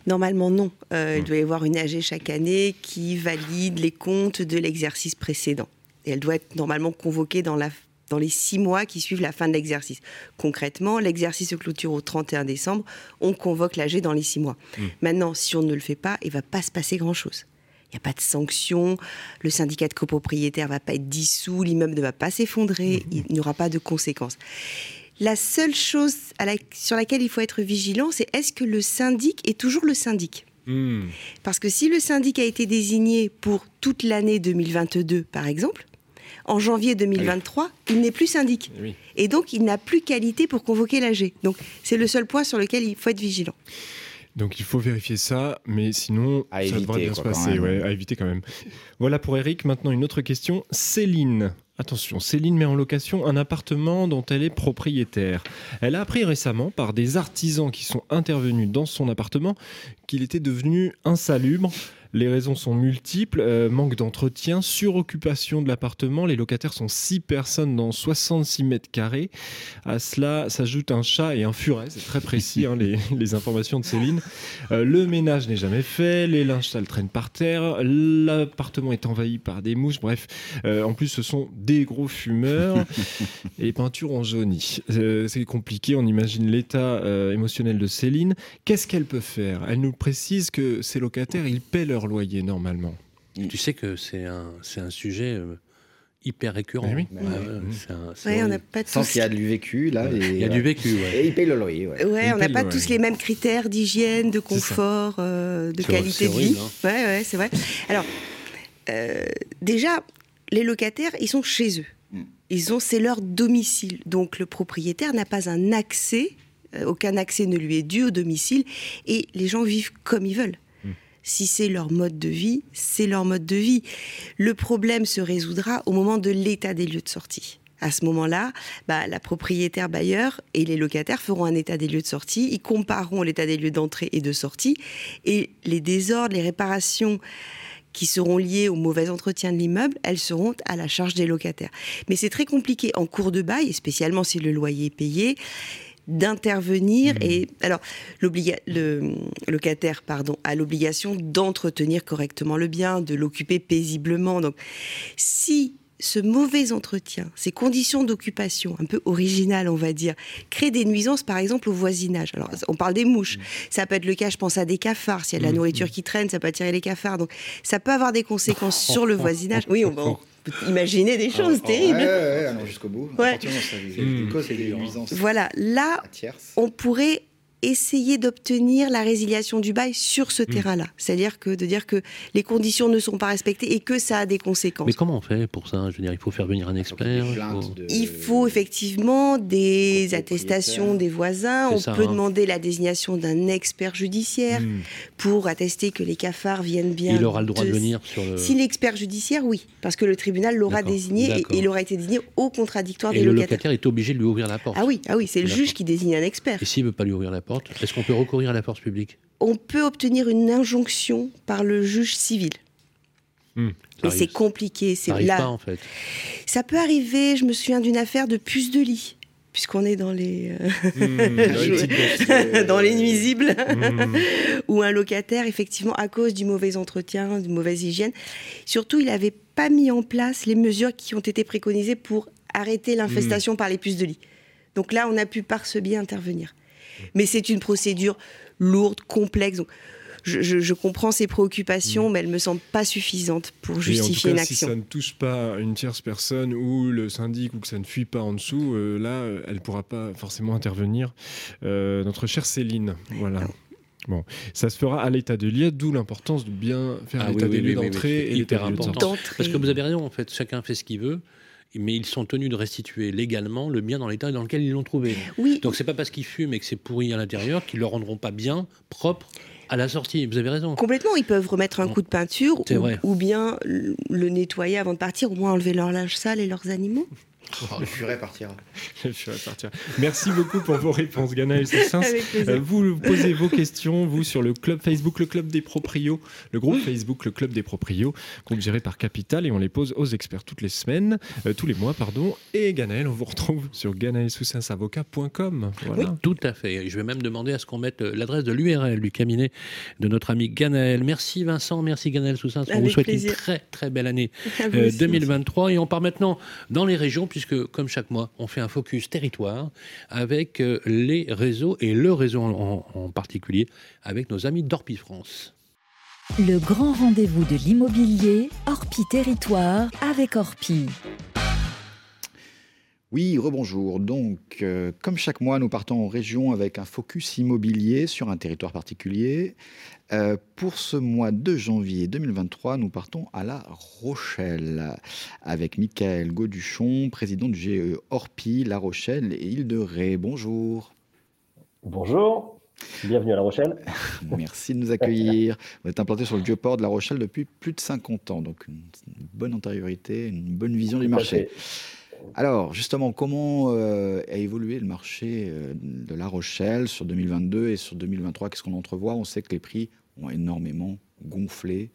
Normalement, non. Euh. Il doit y avoir une AG chaque année qui valide les comptes de l'exercice précédent. Et elle doit être normalement convoquée dans, la, dans les six mois qui suivent la fin de l'exercice. Concrètement, l'exercice se clôture au 31 décembre. On convoque l'AG dans les six mois. Hmm. Maintenant, si on ne le fait pas, il ne va pas se passer grand-chose. Il n'y a pas de sanction, le syndicat de copropriétaires ne va pas être dissous, l'immeuble ne va pas s'effondrer, Hmm. il n'y aura pas de conséquences. La seule chose à la- sur laquelle il faut être vigilant, c'est est-ce que le syndic est toujours le syndic? Hmm. Parce que si le syndic a été désigné pour toute l'année 2022, par exemple, en janvier 2023, il n'est plus syndic. Oui. Et donc, il n'a plus qualité pour convoquer l'AG. Donc, c'est le seul point sur lequel il faut être vigilant. Donc il faut vérifier ça, mais sinon À ça éviter, devrait bien quoi, se quand passer. ouais, à éviter quand même. Voilà pour Eric. Maintenant une autre question. Céline. Attention, Céline met en location un appartement dont elle est propriétaire. Elle a appris récemment par des artisans qui sont intervenus dans son appartement qu'il était devenu insalubre. Les raisons sont multiples, euh, manque d'entretien, suroccupation de l'appartement. Les locataires sont 6 personnes dans 66 mètres carrés. À cela s'ajoute un chat et un furet, c'est très précis hein, les, les informations de Céline. Euh, le ménage n'est jamais fait, les linges sales traînent par terre, l'appartement est envahi par des mouches, bref. Euh, en plus, ce sont des gros fumeurs et les peintures ont jauni. C'est compliqué, on imagine l'état émotionnel de Céline. Qu'est-ce qu'elle peut faire? Elle nous précise que ces locataires, ils paient leur loyer normalement. Tu sais que c'est un, c'est un sujet euh, hyper récurrent. Oui. Ouais, ouais, c'est un- c'est Ouais, on n'a horrible. pas Sans tous, qu'il y a du vécu là. Et, Il y a du vécu, ouais. Et il paye le loyer. Ouais. ouais, Ils on n'a payent pas le- tous les mêmes critères d'hygiène, de confort, euh, de C'est- qualité c'est de horrible, vie. hein. Ouais, ouais, c'est vrai. Alors, euh, déjà, les locataires, ils sont chez eux. Mm. Ils ont, c'est leur domicile. Donc, le propriétaire n'a pas un accès, aucun accès ne lui est dû au domicile, et les gens vivent comme ils veulent. Si c'est leur mode de vie, c'est leur mode de vie. Le problème se résoudra au moment de l'état des lieux de sortie. À ce moment-là, bah, la propriétaire bailleur et les locataires feront un état des lieux de sortie, ils compareront l'état des lieux d'entrée et de sortie, et les désordres, les réparations qui seront liées au mauvais entretien de l'immeuble, elles seront à la charge des locataires. Mais c'est très compliqué en cours de bail, spécialement si le loyer est payé, d'intervenir et alors le locataire pardon a l'obligation d'entretenir correctement le bien, de l'occuper paisiblement. Donc si ce mauvais entretien, ces conditions d'occupation un peu originales, on va dire, créent des nuisances, par exemple, au voisinage. Alors, on parle des mouches. Ça peut être le cas, je pense à des cafards. S'il y a de la nourriture qui traîne, ça peut attirer les cafards. Donc, ça peut avoir des conséquences sur le voisinage. Oui, on, on peut imaginer des choses Ouais, terribles. ouais, ouais, allons jusqu'au bout. Ouais. Mm. des nuisances Voilà, là, on pourrait essayer d'obtenir la résiliation du bail sur ce terrain-là. C'est-à-dire que de dire que les conditions ne sont pas respectées et que ça a des conséquences. Mais comment on fait pour ça? Je veux dire, il faut faire venir un expert. il faut- de- Il faut effectivement des attestations des voisins. On ça, peut hein. demander la désignation d'un expert judiciaire Hmm. pour attester que les cafards viennent bien. Il aura le droit de venir sur le. Si l'expert judiciaire, oui, parce que le tribunal l'aura désigné et il aura été désigné au contradictoire Et des le locataires. locataire est obligé de lui ouvrir la porte. Ah oui, ah oui, c'est le juge qui désigne un expert. Et s'il ne veut pas lui ouvrir la porte, est-ce qu'on peut recourir à la force publique? On peut obtenir une injonction par le juge civil. Ça Mais arrive- c'est compliqué. C'est Ça là. pas en fait. Ça peut arriver. Je me souviens d'une affaire de puce de lit, puisqu'on est dans les euh, Hmm, dans les les nuisibles, Hmm. où un locataire, effectivement, à cause du mauvais entretien, de mauvaise hygiène, surtout, il n'avait pas mis en place les mesures qui ont été préconisées pour arrêter l'infestation par les puces de lit. Donc là, on a pu par ce biais intervenir. Mais c'est une procédure lourde, complexe. Donc, je, comprends ses préoccupations, mm. mais elles me semblent pas suffisantes pour justifier une action. Si ça ne touche pas une tierce personne ou le syndic ou que ça ne fuit pas en dessous, euh, là, elle pourra pas forcément intervenir. Euh, notre chère Céline, voilà. Bon, ça se fera à l'état de lieu, d'où l'importance de bien faire ah l'état des lieux d'entrée et l'état important. Parce que vous avez raison, en fait, chacun fait ce qu'il veut mais ils sont tenus de restituer légalement le bien dans l'état dans lequel ils l'ont trouvé. Oui. Donc c'est pas parce qu'ils fument et que c'est pourri à l'intérieur qu'ils le rendront pas bien, propre à la sortie. Vous avez raison. Complètement. Ils peuvent remettre un coup de peinture ou, ou, bien le nettoyer avant de partir, au moins enlever leur linge sale et leurs animaux. Oh, le furet partira. le furet partira. Merci beaucoup pour vos réponses, Gana et euh, vous posez vos questions, vous, sur le club Facebook, le club des proprios, le groupe Facebook, le club des proprios, groupe géré par Capital, et on les pose aux experts toutes les semaines, euh, tous les mois, pardon. Et Ganaël, on vous retrouve sur ganaelsoussansavocat.com. Voilà. Oui, tout à fait. Je vais même demander à ce qu'on mette euh, l'adresse de l'URL du cabinet de notre ami Ganaël. Merci Vincent, merci Ganaël Soussins. On vous souhaite une très très belle année 2023. Et on part maintenant dans les régions puisque, comme chaque mois, on fait un focus territoire avec euh, les réseaux et le réseau en, particulier avec nos amis d'Orpi France. Le grand rendez-vous de l'immobilier, Orpi Territoire avec Orpi. Oui, rebonjour. Donc, euh, comme chaque mois, nous partons en région avec un focus immobilier sur un territoire particulier. Euh, pour ce mois de janvier 2023, nous partons à La Rochelle avec Michael Gauduchon, président du GE Orpi, La Rochelle et Île-de-Ré. Bonjour. Bonjour. Bienvenue à La Rochelle. Merci de nous accueillir. Vous êtes implanté sur le vieux port de La Rochelle depuis plus de 50 ans, donc une bonne antériorité, une bonne vision du marché. Alors, justement, comment euh, a évolué le marché euh, de La Rochelle sur 2022 et sur 2023 Qu'est-ce qu'on entrevoit? On sait que les prix ont énormément gonflé.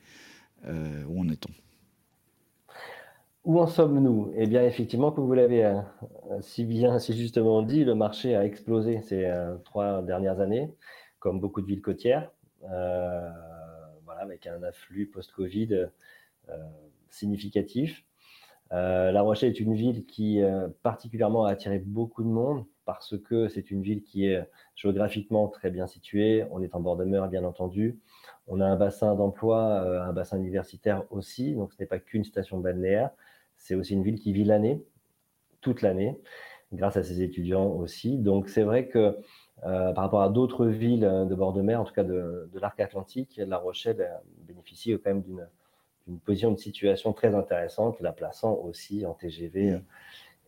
Euh, où en est-on? Où en sommes-nous? Eh bien, effectivement, comme vous l'avez si bien, si justement dit, le marché a explosé ces trois dernières années, comme beaucoup de villes côtières, voilà, avec un afflux post-Covid significatif. Euh, la Rochelle est une ville qui euh, particulièrement a attiré beaucoup de monde parce que c'est une ville qui est géographiquement très bien située. On est en bord de mer, bien entendu. On a un bassin d'emploi, euh, un bassin universitaire aussi. Donc, ce n'est pas qu'une station balnéaire. C'est aussi une ville qui vit l'année, toute l'année, grâce à ses étudiants aussi. Donc, c'est vrai que par rapport à d'autres villes de bord de mer, en tout cas de, de l'arc atlantique, La Rochelle bénéficie quand même d'une une position de situation très intéressante, la plaçant aussi en TGV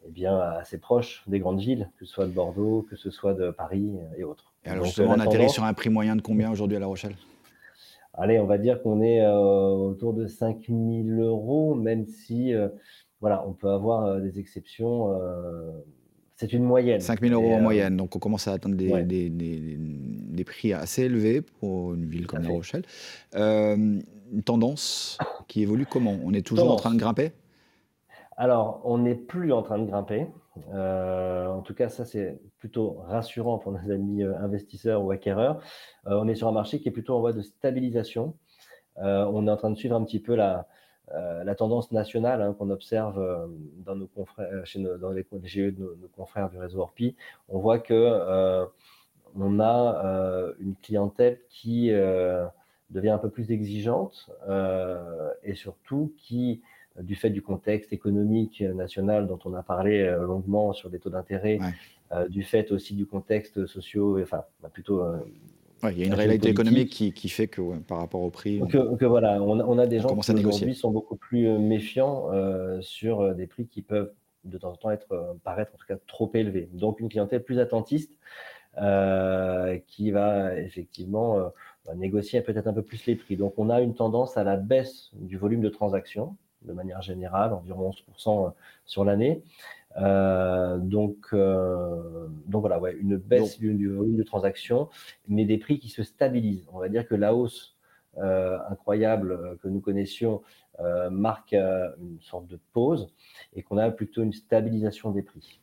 eh bien, assez proche des grandes villes, que ce soit de Bordeaux, que ce soit de Paris et autres. Et alors justement, on atterrit sur un prix moyen de combien aujourd'hui à La Rochelle? Allez, on va dire qu'on est euh, autour de 5 000 euros, même si euh, voilà, on peut avoir euh, des exceptions. C'est une moyenne. 5 000 euros en moyenne, donc on commence à atteindre des, des, des, des, prix assez élevés pour une ville comme La Rochelle une tendance qui évolue comment? On est toujours en train de grimper? Alors, on n'est plus en train de grimper. Euh, en tout cas, ça, c'est plutôt rassurant pour nos amis euh, investisseurs ou acquéreurs. Euh, on est sur un marché qui est plutôt en voie de stabilisation. on est en train de suivre un petit peu la, la tendance nationale hein, qu'on observe dans nos confrères, chez nos, dans les, GE de nos, confrères du réseau Orpi. On voit que on a une clientèle qui devient un peu plus exigeante euh, et surtout qui, du fait du contexte économique national dont on a parlé euh, longuement sur les taux d'intérêt, euh, du fait aussi du contexte socio, enfin bah, plutôt il y a une réalité économique qui, qui, fait que par rapport au prix. Que, voilà, on, a des gens qui aujourd'hui sont beaucoup plus méfiants sur des prix qui peuvent de temps en temps être, paraître en tout cas trop élevés. Donc une clientèle plus attentiste qui va effectivement négocier peut-être un peu plus les prix. Donc on a une tendance à la baisse du volume de transactions, de manière générale, environ 11% euh, sur l'année. Euh, donc, euh, donc voilà, ouais, une baisse du, volume de transactions, mais des prix qui se stabilisent. On va dire que la hausse incroyable que nous connaissions marque une sorte de pause et qu'on a plutôt une stabilisation des prix.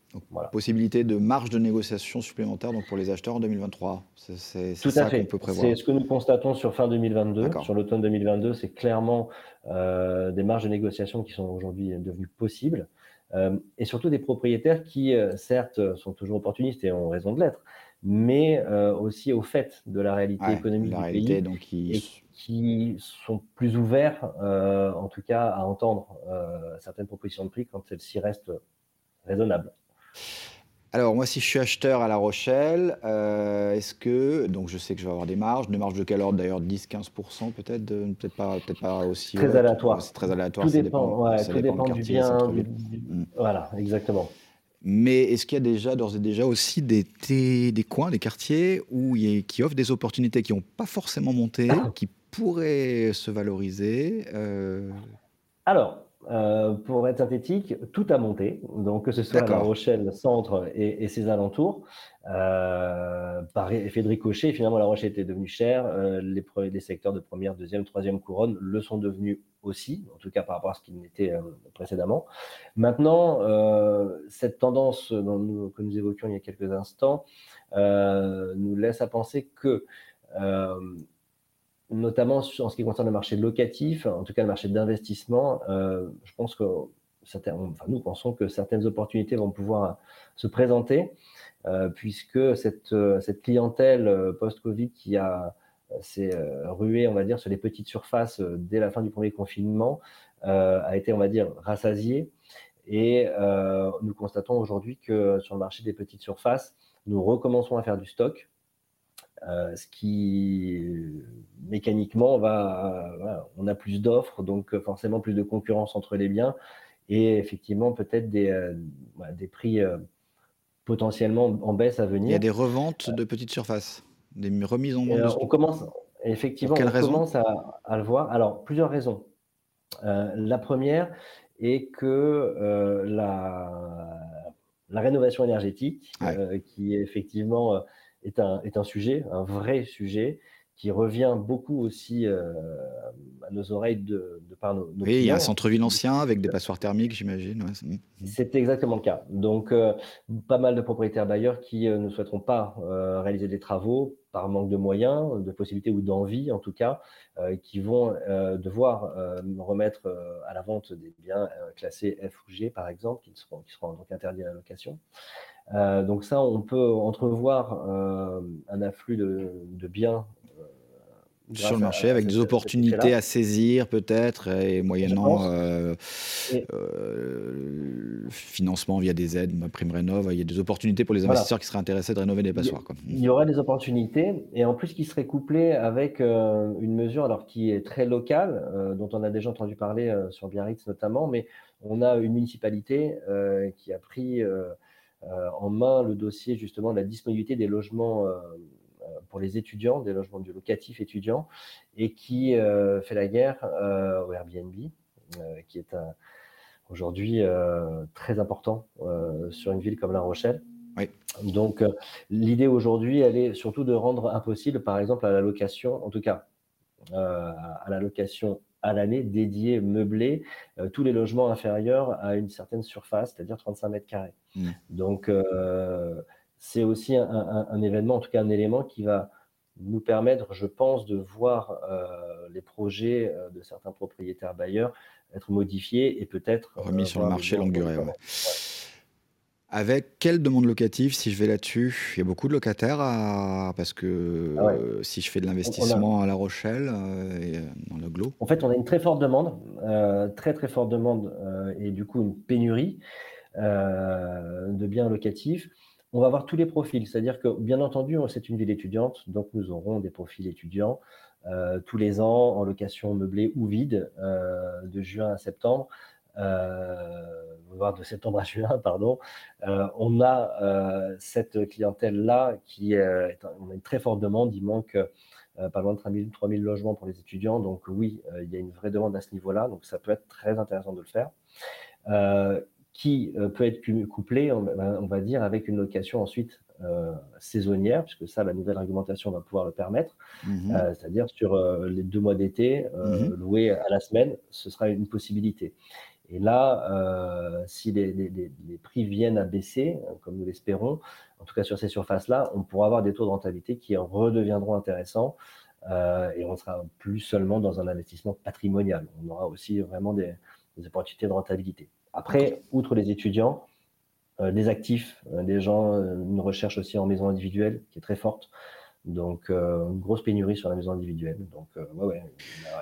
Possibilité de marge de négociation supplémentaire donc pour les acheteurs en 2023. C'est ça qu'on peut prévoir. C'est ce que nous constatons sur fin 2022. Sur l'automne 2022, c'est clairement euh, des marges de négociation qui sont aujourd'hui devenues possibles. Euh, et surtout des propriétaires qui, euh, certes, sont toujours opportunistes et ont raison de l'être, mais aussi au fait de la réalité économique la du réalité, pays. donc ils- et qui sont plus ouverts, euh, en tout cas, à entendre euh, certaines propositions de prix quand celles-ci restent raisonnables. Alors, moi, si je suis acheteur à La Rochelle, euh, est-ce que. Donc, je sais que je vais avoir des marges. Des marges de quel ordre d'ailleurs 10-15% peut-être Peut-être pas, peut pas aussi. Très aléatoire. C'est très aléatoire. Tout ça dépend, ouais, ça tout dépend du quartier, bien. du- Mm. Voilà, exactement. Mais est-ce qu'il y a déjà, d'ores et déjà, aussi des, des, des coins, des quartiers où il y a- qui offrent des opportunités qui n'ont pas forcément monté, qui pourraient se valoriser euh, Alors, euh, pour être synthétique, tout a monté, donc que ce soit La. Rochelle centre et, et ses alentours. Euh, par effet de ricochet, finalement, La Rochelle était devenue chère. euh, les, secteurs de première, deuxième, troisième couronne le sont devenus aussi, en tout cas par rapport à ce qu'ils n'étaient euh, précédemment. Maintenant, cette tendance dont nous- que nous évoquions il y a quelques instants nous laisse à penser que notamment en ce qui concerne le marché locatif, en tout cas le marché d'investissement, euh, je pense que nous pensons que certaines opportunités vont pouvoir se présenter, euh, puisque cette, euh, clientèle post-Covid qui a s'est ruée, on va dire, sur les petites surfaces dès la fin du premier confinement, a été, on va dire, rassasiée. Et nous constatons aujourd'hui que sur le marché des petites surfaces, nous recommençons à faire du stock, euh, ce qui euh, mécaniquement va, euh, voilà, on a plus d'offres, donc euh, forcément plus de concurrence entre les biens et effectivement peut-être des, euh, voilà, des prix potentiellement en baisse à venir. Il y a des reventes de petites surfaces, des remises en vente on commence, effectivement, on raison commence à, à le voir. Alors, plusieurs raisons. La première est que la, la rénovation énergétique, Ouais. qui effectivement euh, est un, est un sujet, un vrai sujet, qui revient beaucoup aussi euh, à nos oreilles de, de par nos, nos Oui, il y a un centre-ville ancien avec des passoires thermiques, j'imagine. ouais, c'est- exactement le cas. Donc, euh, pas mal de propriétaires bailleurs qui euh, ne souhaiteront pas réaliser des travaux par manque de moyens, de possibilités ou d'envie en tout cas, qui vont devoir remettre à la vente des biens classés F ou G par exemple, qui seront, qui seront donc interdits à la location. Donc ça, on peut entrevoir un afflux de, de biens Sur le marché, à avec des opportunités à saisir peut-être, et moyennant euh, Et- euh, financement via des aides, ma prime rénov, il y a des opportunités pour les Voilà. investisseurs qui seraient intéressés de rénover des passoires. Quoi. Il y aura des opportunités et en plus qui serait couplé avec euh, une mesure alors qui est très locale, euh, dont on a déjà entendu parler sur Biarritz notamment, mais on a une municipalité qui a pris en main le dossier justement de la disponibilité des logements pour les étudiants, des logements du locatif étudiants, et qui euh, fait la guerre euh, au Airbnb, euh, qui est aujourd'hui très important sur une ville comme La Rochelle. Donc, l'idée aujourd'hui, elle est surtout de rendre impossible, par exemple, à la location, en tout cas, euh, à la location à l'année dédiée, meublée, euh, tous les logements inférieurs à une certaine surface, c'est-à-dire 35 mètres carrés. Mm. Donc, euh, c'est aussi un, un- un événement, en tout cas un élément qui va nous permettre, je pense, de voir euh, les projets euh, de certains propriétaires bailleurs être modifiés et peut-être Remis euh, sur le marché longue durée. ouais. Avec quelle demande locative, si je vais là-dessus? Il y a beaucoup de locataires à... parce que Ah ouais. euh, si je fais de l'investissement à La Rochelle, et, dans le Glo, En fait, on a une très forte demande, très très forte demande et du coup une pénurie de biens locatifs. On va avoir tous les profils, c'est-à-dire que bien entendu, c'est une ville étudiante, donc nous aurons des profils étudiants euh, tous les ans en location meublée ou vide euh, de juin à septembre. Euh, voire de septembre à juin, pardon, on a cette clientèle-là qui est, on une très forte demande. Il manque pas loin de 3000, 3000 logements pour les étudiants. Donc oui, il y a une vraie demande à ce niveau-là. Donc ça peut être très intéressant de le faire. Qui euh, peut être couplé, on, va- on va dire, avec une location ensuite euh, saisonnière, puisque ça, la nouvelle réglementation va pouvoir le permettre. Mhm. Euh, c'est-à-dire sur euh, les deux mois d'été, Mhm. louer à la semaine, ce sera une possibilité. Et là, si les, les- les- les prix viennent à baisser, euh, comme nous l'espérons, en tout cas sur ces surfaces-là, on pourra avoir des taux de rentabilité qui redeviendront intéressants et on sera plus seulement dans un investissement patrimonial. On aura aussi vraiment des, des opportunités de rentabilité. Après, outre les étudiants, des actifs, des gens, une recherche aussi en maison individuelle qui est très forte. Donc, une grosse pénurie sur la maison individuelle. Donc, ouais, ouais,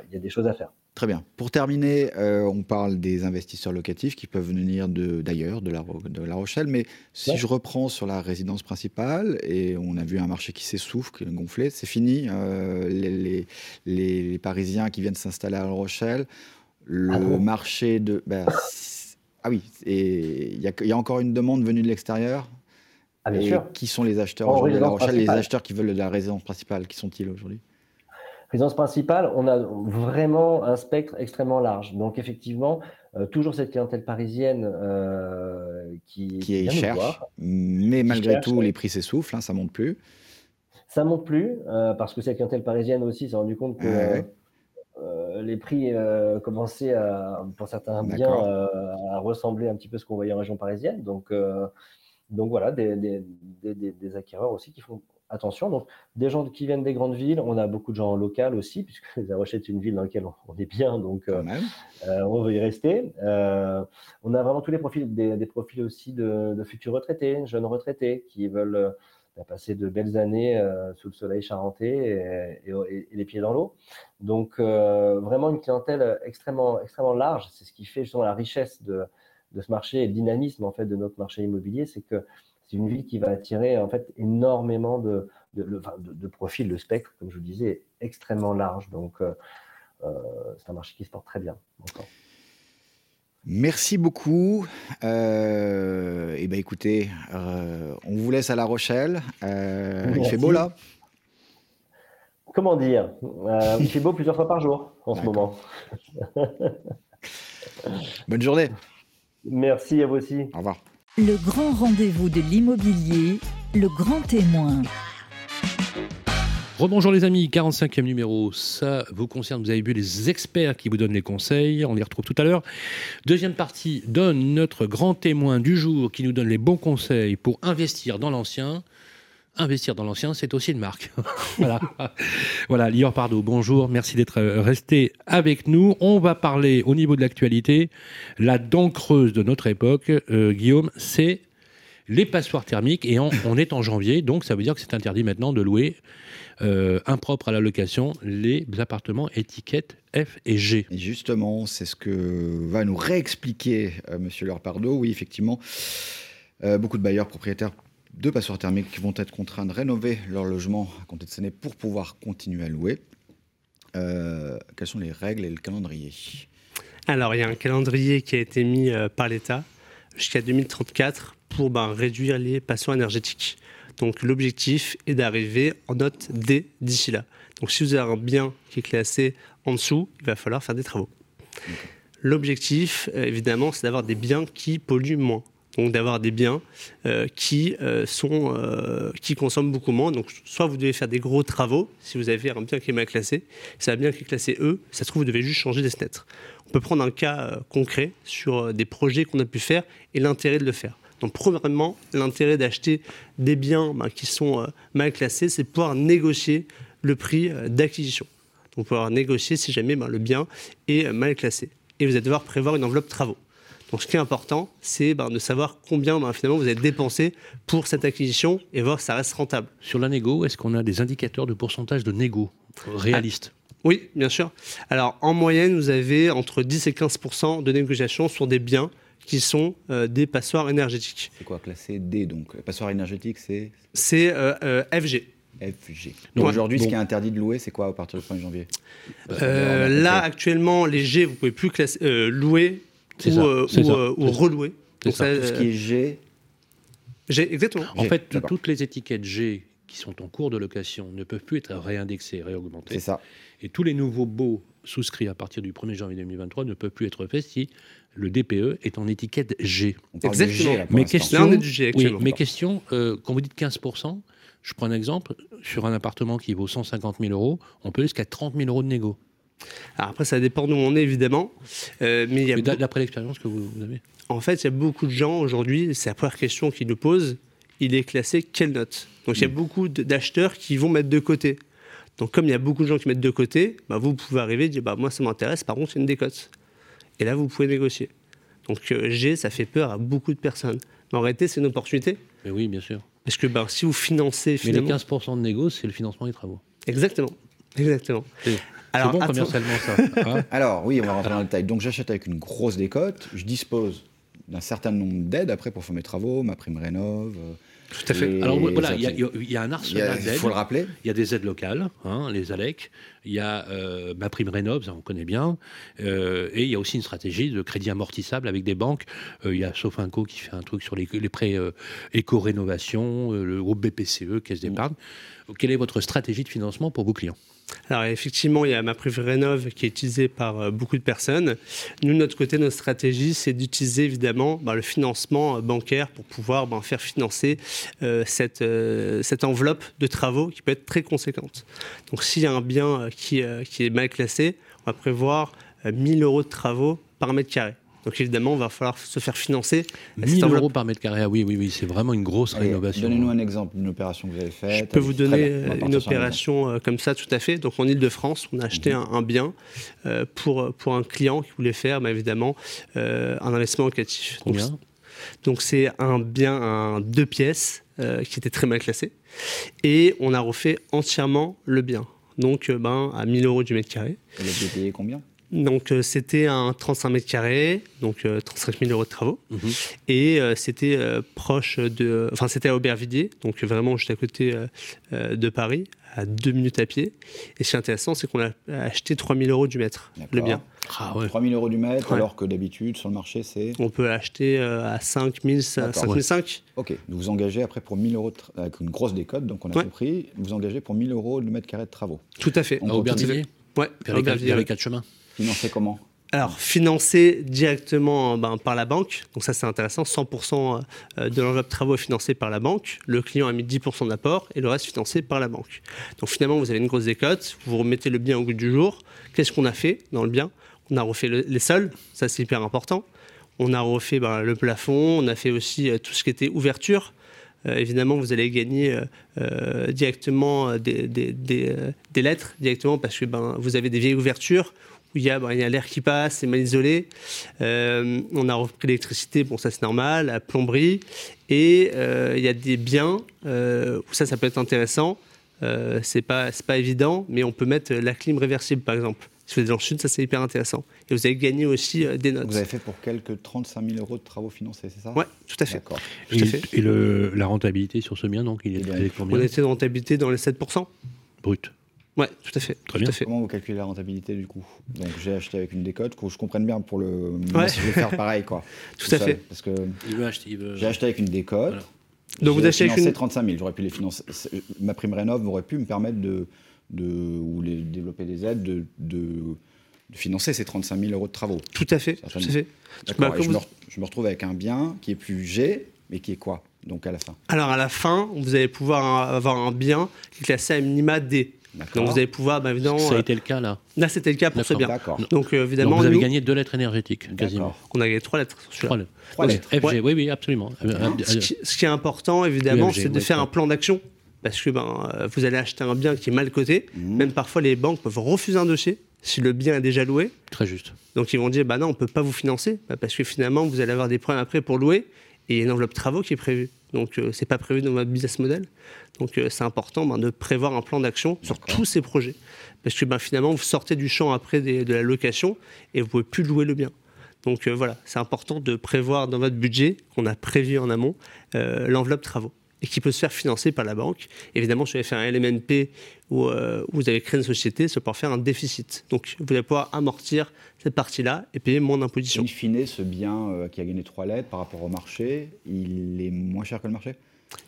il y a des choses à faire. Très bien. Pour terminer, euh, on parle des investisseurs locatifs qui peuvent venir d'ailleurs, de, la, de La Rochelle. Mais si je reprends sur la résidence principale, et on a vu un marché qui s'essouffle, qui est gonflé, c'est fini. Euh, les, les, Parisiens qui viennent s'installer à La Rochelle, le ah marché de. Ben, ah oui, et il y, a encore une demande venue de l'extérieur. Ah, bien sûr. Qui sont les acheteurs aujourd'hui La Rochelle? Les acheteurs qui veulent de la résidence principale, qui sont-ils aujourd'hui? Résidence principale, on a vraiment un spectre extrêmement large. Donc effectivement, euh, toujours cette clientèle parisienne euh, qui, qui est cherche, mais malgré tout, les prix s'essoufflent, hein, ça monte plus. Ça monte plus euh, parce que cette clientèle parisienne aussi s'est rendu compte que les prix commençaient à, pour certains biens à ressembler un petit peu à ce qu'on voyait en région parisienne. Donc donc voilà, des, des, des, des, acquéreurs aussi qui font attention. Donc, des gens qui viennent des grandes villes, on a beaucoup de gens en local aussi, puisque La Rochelle est une ville dans laquelle on, est bien, donc euh, euh, on veut y rester. Euh, on a vraiment tous les profils, des, profils aussi de, futurs retraités, jeunes retraités, qui veulent bah, passer de belles années sous le soleil charentais et, les pieds dans l'eau. Donc, vraiment une clientèle extrêmement, extrêmement large. C'est ce qui fait justement la richesse de, ce marché et le dynamisme en fait de notre marché immobilier, c'est que c'est une ville qui va attirer en fait énormément de, de, profils, de spectre, comme je vous disais, extrêmement large. Donc, euh, euh, c'est un marché qui se porte très bien. Merci beaucoup. Euh, et eh ben écoutez, on vous laisse à La Rochelle. il fait beau là? Comment dire? Il fait beau plusieurs fois par jour en ce moment. Bonne journée. Merci à vous aussi. Au revoir. Le grand rendez-vous de l'immobilier, le grand témoin. Rebonjour les amis, 45e numéro, ça vous concerne, vous avez vu les experts qui vous donnent les conseils, on les retrouve tout à l'heure. Deuxième partie donne notre grand témoin du jour qui nous donne les bons conseils pour investir dans l'ancien investir dans l'ancien, c'est aussi une marque. voilà. voilà, Lior Pardo, bonjour, merci d'être euh, resté avec nous. On va parler au niveau de l'actualité, la dent creuse de notre époque, euh, Guillaume, c'est les passoires thermiques et on, est en janvier, donc ça veut dire que c'est interdit maintenant de louer euh, impropre à la location les appartements étiquettes F et G. Et justement, c'est ce que va nous réexpliquer M. Monsieur Lior Pardo. Oui, effectivement, beaucoup de bailleurs propriétaires deux passoires thermiques qui vont être contraints de rénover leur logement à compter de cette année pour pouvoir continuer à louer. Euh, quelles sont les règles et le calendrier? Alors, il y a un calendrier qui a été mis euh, par l'État jusqu'à 2034 pour ben, réduire les passoires énergétiques. Donc, l'objectif est d'arriver en note D d'ici là. Donc, si vous avez un bien qui est classé en dessous, il va falloir faire des travaux. L'objectif, euh, évidemment, c'est d'avoir des biens qui polluent moins donc d'avoir des biens euh, qui, euh, sont, qui consomment beaucoup moins. Donc soit vous devez faire des gros travaux, si vous avez un bien qui est mal classé, c'est un bien qui est classé E, ça se trouve vous devez juste changer des fenêtres. On peut prendre un cas concret sur des projets qu'on a pu faire et l'intérêt de le faire. Donc premièrement, l'intérêt d'acheter des biens ben, qui sont mal classés, c'est pouvoir négocier le prix d'acquisition. Donc pouvoir négocier si jamais ben, le bien est mal classé. Et vous allez devoir prévoir une enveloppe travaux. Donc, ce qui est important, c'est ben, de savoir combien finalement vous avez dépensé pour cette acquisition et voir si ça reste rentable. Sur la négo, est-ce qu'on a des indicateurs de pourcentage de négo réalistes? Oui, bien sûr. Alors, en moyenne, vous avez entre 10 et 15% de négociations sur des biens qui sont euh, des passoires énergétiques. C'est quoi classé D donc? Passoire énergétique, c'est? C'est euh, euh, FG. FG. Donc aujourd'hui, ce qui est interdit de louer, c'est quoi à partir du 1er janvier? Là, actuellement, les G, vous pouvez plus louer ou, euh, euh, ou, relouer. Donc ça, tout ce qui est G. G, exactement. En fait, toutes les étiquettes G qui sont en cours de location ne peuvent plus être réindexées, réaugmentées. C'est ça. Et tous les nouveaux baux souscrits à partir du 1er janvier 2023 ne peuvent plus être faits si le DPE est en étiquette G. Exactement. G, mes questions, oui, mes questions euh, quand vous dites 15%, je prends un exemple, sur un appartement qui vaut 150 000 euros, on peut jusqu'à 30 000 euros de négo après, ça dépend d'où on est, évidemment. Euh, mais d'après l'expérience que vous, avez En fait, il y a beaucoup de gens aujourd'hui, c'est la première question qu'ils nous posent, il est classé quelle note? Donc, il y a mm. beaucoup d'acheteurs qui vont mettre de côté. Donc, comme il y a beaucoup de gens qui mettent de côté, bah, vous pouvez arriver et dire, bah, moi, ça m'intéresse, par contre, c'est une décote. Et là, vous pouvez négocier. Donc, euh, G, ça fait peur à beaucoup de personnes. Mais en réalité, c'est une opportunité. Mais oui, bien sûr. Parce que ben, si vous financez Mais les finalement... 15% de négo, c'est le financement des travaux. Exactement. Exactement. Alors, bon attends- commercialement ça. hein Alors, oui, on va rentrer dans le détail. Donc, j'achète avec une grosse décote. Je dispose d'un certain nombre d'aides après pour faire mes travaux, ma prime rénov. euh, Tout à fait. les- Alors voilà, il y, a- les- il y a un il arsenal Il d'aides. faut le rappeler. Il y a des aides locales, hein, les ALEC, il y a euh, ma prime Rénov, ça on connaît bien, euh, et il y a aussi une stratégie de crédit amortissable avec des banques. Euh, il y a Sofinco qui fait un truc sur les, les prêts euh, éco-rénovation, le groupe BPCE. Caisse d'épargne. Quelle est votre stratégie de financement pour vos clients? Alors effectivement, il y a ma Rénov qui est utilisée par euh, beaucoup de personnes. Nous, de notre côté, notre stratégie, c'est d'utiliser évidemment bah, le financement euh, bancaire pour pouvoir bah, faire financer euh, cette, enveloppe de travaux qui peut être très conséquente. Donc s'il y a un bien qui, qui est mal classé, on va prévoir euh, 1000 euros de travaux par mètre carré. Donc évidemment, il va falloir se faire financer. euh, cette 1000 enveloppe. euros par mètre carré, ah oui, oui, oui, c'est vraiment une grosse Allez, rénovation. Donnez-nous un exemple d'une opération que vous avez faite. Je peux vous donner bien, euh, une opération euh, comme ça, tout à fait. Donc en Ile-de-France, on a acheté un, un bien euh, pour, pour un client qui voulait faire, bah, évidemment, euh, un investissement locatif. Donc, Combien? donc c'est un bien, un deux pièces euh, qui était très mal classé. Et on a refait entièrement le bien. Donc euh, ben, à 1000 euros du mètre carré. Vous l'avez payé combien? Donc euh, c'était un 35 mètres carrés, donc euh, 35 000 euros de travaux. Mhm. Et euh, c'était euh, proche de. Enfin, c'était à Aubervilliers, donc vraiment juste à côté euh, euh, de Paris, à deux minutes à pied. Et ce qui est intéressant, c'est qu'on a acheté 3 000 euros du mètre, le bien. Ah ouais. 3 000 euros du mètre, Ouais. alors que d'habitude, sur le marché, c'est. On peut l'acheter euh, à 5 000, 5 D'accord. 500. Ok, vous vous engagez après pour 1000 euros, de tra- avec une grosse décote, donc on a Ouais. compris, vous vous engagez pour 1000 euros le mètre carré de travaux. Tout à fait. On À Aubervilliers Ouais, Vers à les quatre- Aubervilliers, Financé comment? Alors, financé directement ben, par la banque, donc ça c'est intéressant, 100% euh, de l'enveloppe travaux est financé par la banque, le client a mis 10% d'apport et le reste financé par la banque. Donc finalement, vous avez une grosse décote, vous remettez le bien au goût du jour. Qu'est-ce qu'on a fait dans le bien? On a refait le- les sols, ça c'est hyper important. On a refait ben, le plafond, on a fait aussi euh, tout ce qui était ouverture. Euh, évidemment, vous allez gagner directement des, des lettres, directement parce que ben, vous avez des vieilles ouvertures où il y a, il y a l'air qui passe, c'est mal isolé. Euh, on a repris l'électricité, bon ça c'est normal, la plomberie. Et euh, il y a des biens euh, où ça, ça peut être intéressant. Euh, c'est pas, c'est pas évident, mais on peut mettre la clim réversible par exemple. Si vous êtes dans le sud, ça c'est hyper intéressant. Et vous allez gagner aussi euh, des notes. Vous avez fait pour quelques 35 000 euros de travaux financés, c'est ça? Ouais, tout à fait. À Et, fait. et le, la rentabilité sur ce bien, donc, il est elle est On combien? Était de rentabilité dans les 7%. Brut. Ouais, tout à fait. Très tout bien. à fait. Comment vous calculez la rentabilité du coup? Donc j'ai acheté avec une décote, que je comprenne bien pour le. Moi, si je vais faire pareil quoi. Tout à fait. Parce que Il veut acheter. Il veut... j'ai acheté avec une décote. Voilà. Donc vous achetez avec une- 35 000. J'aurais pu les financer. Ma prime rénov aurait pu me permettre de, de ou les développer des aides de, de, de financer ces 35 000 euros de travaux. Tout à fait. Tout à fait. Bah, je, me, vous- re- je me retrouve avec un bien qui est plus G, mais qui est quoi? Donc à la fin. Alors à la fin, vous allez pouvoir avoir un bien qui est classé à minima D. Donc vous allez pouvoir, bah, évidemment, Ça a euh, été le cas là. là c'était le cas pour ce bien. D'accord. Donc euh, Donc évidemment, vous avez nous, gagné deux lettres énergétiques, quasiment. On a gagné trois lettres sur. Trois lettres. Trois Oui, lettres. FG, Ouais. oui, oui, absolument. Euh, euh, Ce qui, ce qui est important, évidemment, UMG, c'est de ouais, faire ouais. un plan d'action. Parce que ben, vous allez acheter un bien qui est mal coté. Mhm. Même parfois, les banques peuvent refuser un dossier si le bien est déjà loué. Très juste. Donc, ils vont dire bah non, on ne peut pas vous financer. Bah, parce que finalement, vous allez avoir des problèmes après pour louer. Et il y a une enveloppe travaux qui est prévue. Donc, euh, c'est pas prévu dans votre business model. Donc, euh, c'est important ben, de prévoir un plan d'action sur tous ces projets. Parce que ben, finalement, vous sortez du champ après des- de la location et vous pouvez plus louer le bien. Donc euh, voilà, c'est important de prévoir dans votre budget, qu'on a prévu en amont, l'enveloppe travaux et qui peut se faire financer par la banque. Évidemment, si vous avez fait un LMNP ou euh, vous avez créé une société, ça peut faire un déficit. Donc vous allez pouvoir amortir cette partie-là et payer moins d'imposition. In fine, ce bien euh, qui a gagné trois lettres par rapport au marché, il est moins cher que le marché?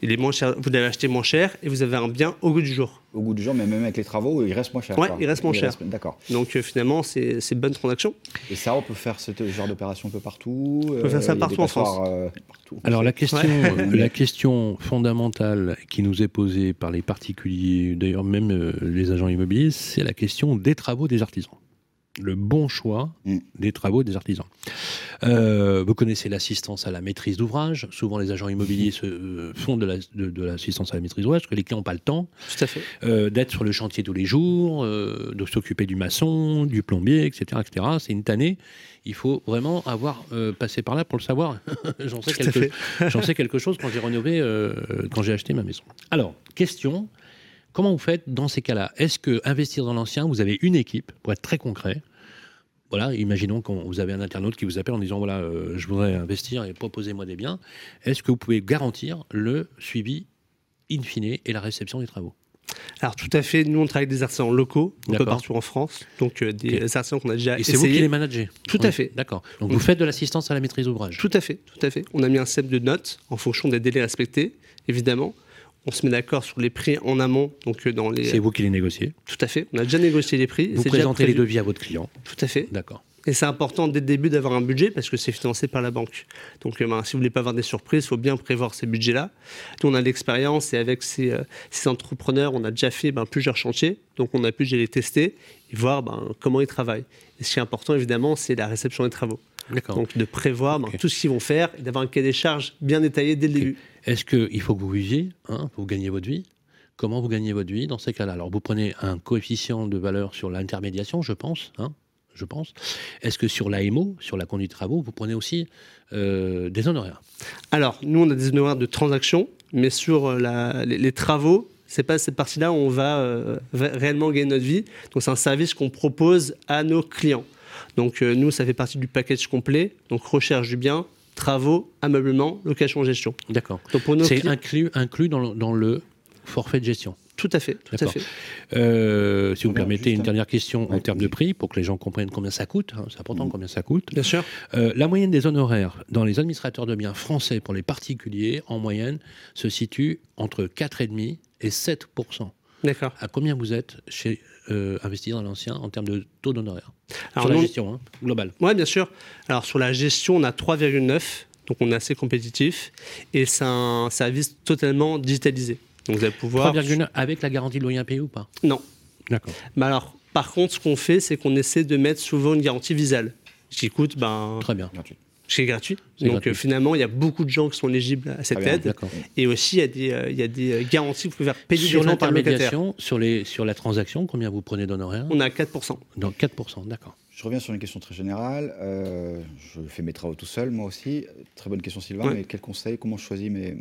Il est moins cher, vous l'avez acheté moins cher et vous avez un bien au goût du jour. Au goût du jour, mais même avec les travaux, il reste moins cher. Quoi. il reste moins cher. D'accord. Donc euh, finalement, c'est c'est une bonne transaction. Et ça, on peut faire ce genre d'opération un peu partout. On peut faire ça partout en France. partout. Alors la question, Ouais. la question fondamentale qui nous est posée par les particuliers, d'ailleurs même euh, les agents immobiliers, c'est la question des travaux des artisans. le bon choix Mm. des travaux des artisans. Euh, vous connaissez l'assistance à la maîtrise d'ouvrage. Souvent, les agents immobiliers se, euh, font de la- de- de l'assistance à la maîtrise d'ouvrage parce que les clients n'ont pas le temps euh, d'être sur le chantier tous les jours, euh, de s'occuper du maçon, du plombier, etc. etc. C'est une tannée. Il faut vraiment avoir euh, passé par là pour le savoir. J'en sais, quelque- sais quelque chose quand j'ai rénové, euh, quand j'ai acheté ma maison. Alors, question. Comment vous faites dans ces cas-là? Est-ce que investir dans l'ancien, vous avez une équipe, pour être très concret voilà, imaginons que vous avez un internaute qui vous appelle en disant voilà, euh, je voudrais investir et proposez-moi des biens. Est-ce que vous pouvez garantir le suivi in fine et la réception des travaux? Alors tout à fait, nous on travaille avec des artisans locaux, un peu partout en France, donc euh, des Ok. artisans qu'on a déjà Et c'est vous qui les managez? Tout à fait. D'accord. Donc vous faites de l'assistance à la maîtrise d'ouvrage? Tout à fait, tout à fait. On a mis un système de notes en fonction des délais respectés, évidemment. On se met d'accord sur les prix en amont, donc euh, dans les. C'est vous qui les négociez Tout à fait. On a déjà négocié les prix. Vous présentez les devis à votre client Tout à fait. D'accord. Et c'est important dès le début d'avoir un budget parce que c'est financé par la banque. Donc euh, ben, si vous voulez pas avoir des surprises, il faut bien prévoir ces budgets-là. Nous, on a l'expérience et avec ces, euh, ces entrepreneurs, on a déjà fait ben, plusieurs chantiers. Donc on a pu les tester et voir ben, comment ils travaillent. Et ce qui est important, évidemment, c'est la réception des travaux. Donc de prévoir ben, tout ce qu'ils vont faire et d'avoir un cahier des charges bien détaillé dès le début. Est-ce qu'il faut que vous viviez hein, Vous gagnez votre vie? Comment vous gagnez votre vie dans ces cas-là? Alors vous prenez un coefficient de valeur sur l'intermédiation, je pense. hein, je pense. Est-ce que sur l'AMO, sur la conduite de travaux, vous prenez aussi euh, des honoraires? Alors, nous, on a des honoraires de transaction, mais sur euh, la- les, les travaux, c'est pas cette partie-là où on va euh, ré- réellement gagner notre vie. Donc, c'est un service qu'on propose à nos clients. Donc, euh, nous, ça fait partie du package complet. Donc, recherche du bien, travaux, ameublement, location, gestion. D'accord. Donc, pour nos C'est clients, inclus, inclus dans, le, dans le forfait de gestion. tout à fait, tout à fait. Euh, si vous me permettez une un- dernière question en termes de prix, pour que les gens comprennent combien ça coûte. hein, c'est important Mm. combien ça coûte. Bien sûr. Euh, la moyenne des honoraires dans les administrateurs de biens français pour les particuliers, en moyenne, se situe entre 4,5 et 7 D'accord. À combien vous êtes chez euh, Investir dans l'ancien en termes de taux d'honoraires Alors, Sur la gestion hein, globale. Oui, bien sûr. Alors, sur la gestion, on a 3,9. Donc, on est assez compétitif. Et c'est un service totalement digitalisé. Donc, vous allez pouvoir. 3,9 avec la garantie de loyer impayé ou pas? Non. D'accord. Mais alors, par contre, ce qu'on fait, c'est qu'on essaie de mettre souvent une garantie visale, qui coûte, ben, Très bien. Gratuit. Qui est gratuit. Donc gratuit. euh, finalement, il y a beaucoup de gens qui sont éligibles à cette bien, aide. Et aussi, il y a des, euh, il y a des euh, garanties que vous pouvez faire payer Sur l'intermédiation, sur, les, sur la transaction, combien vous prenez d'honoraires? On est à 4%. Dans 4%, d'accord. Je reviens sur une question très générale. Euh, je fais mes travaux tout seul, moi aussi. Très bonne question, Sylvain. Ouais. Mais quel conseil Comment je choisis mes,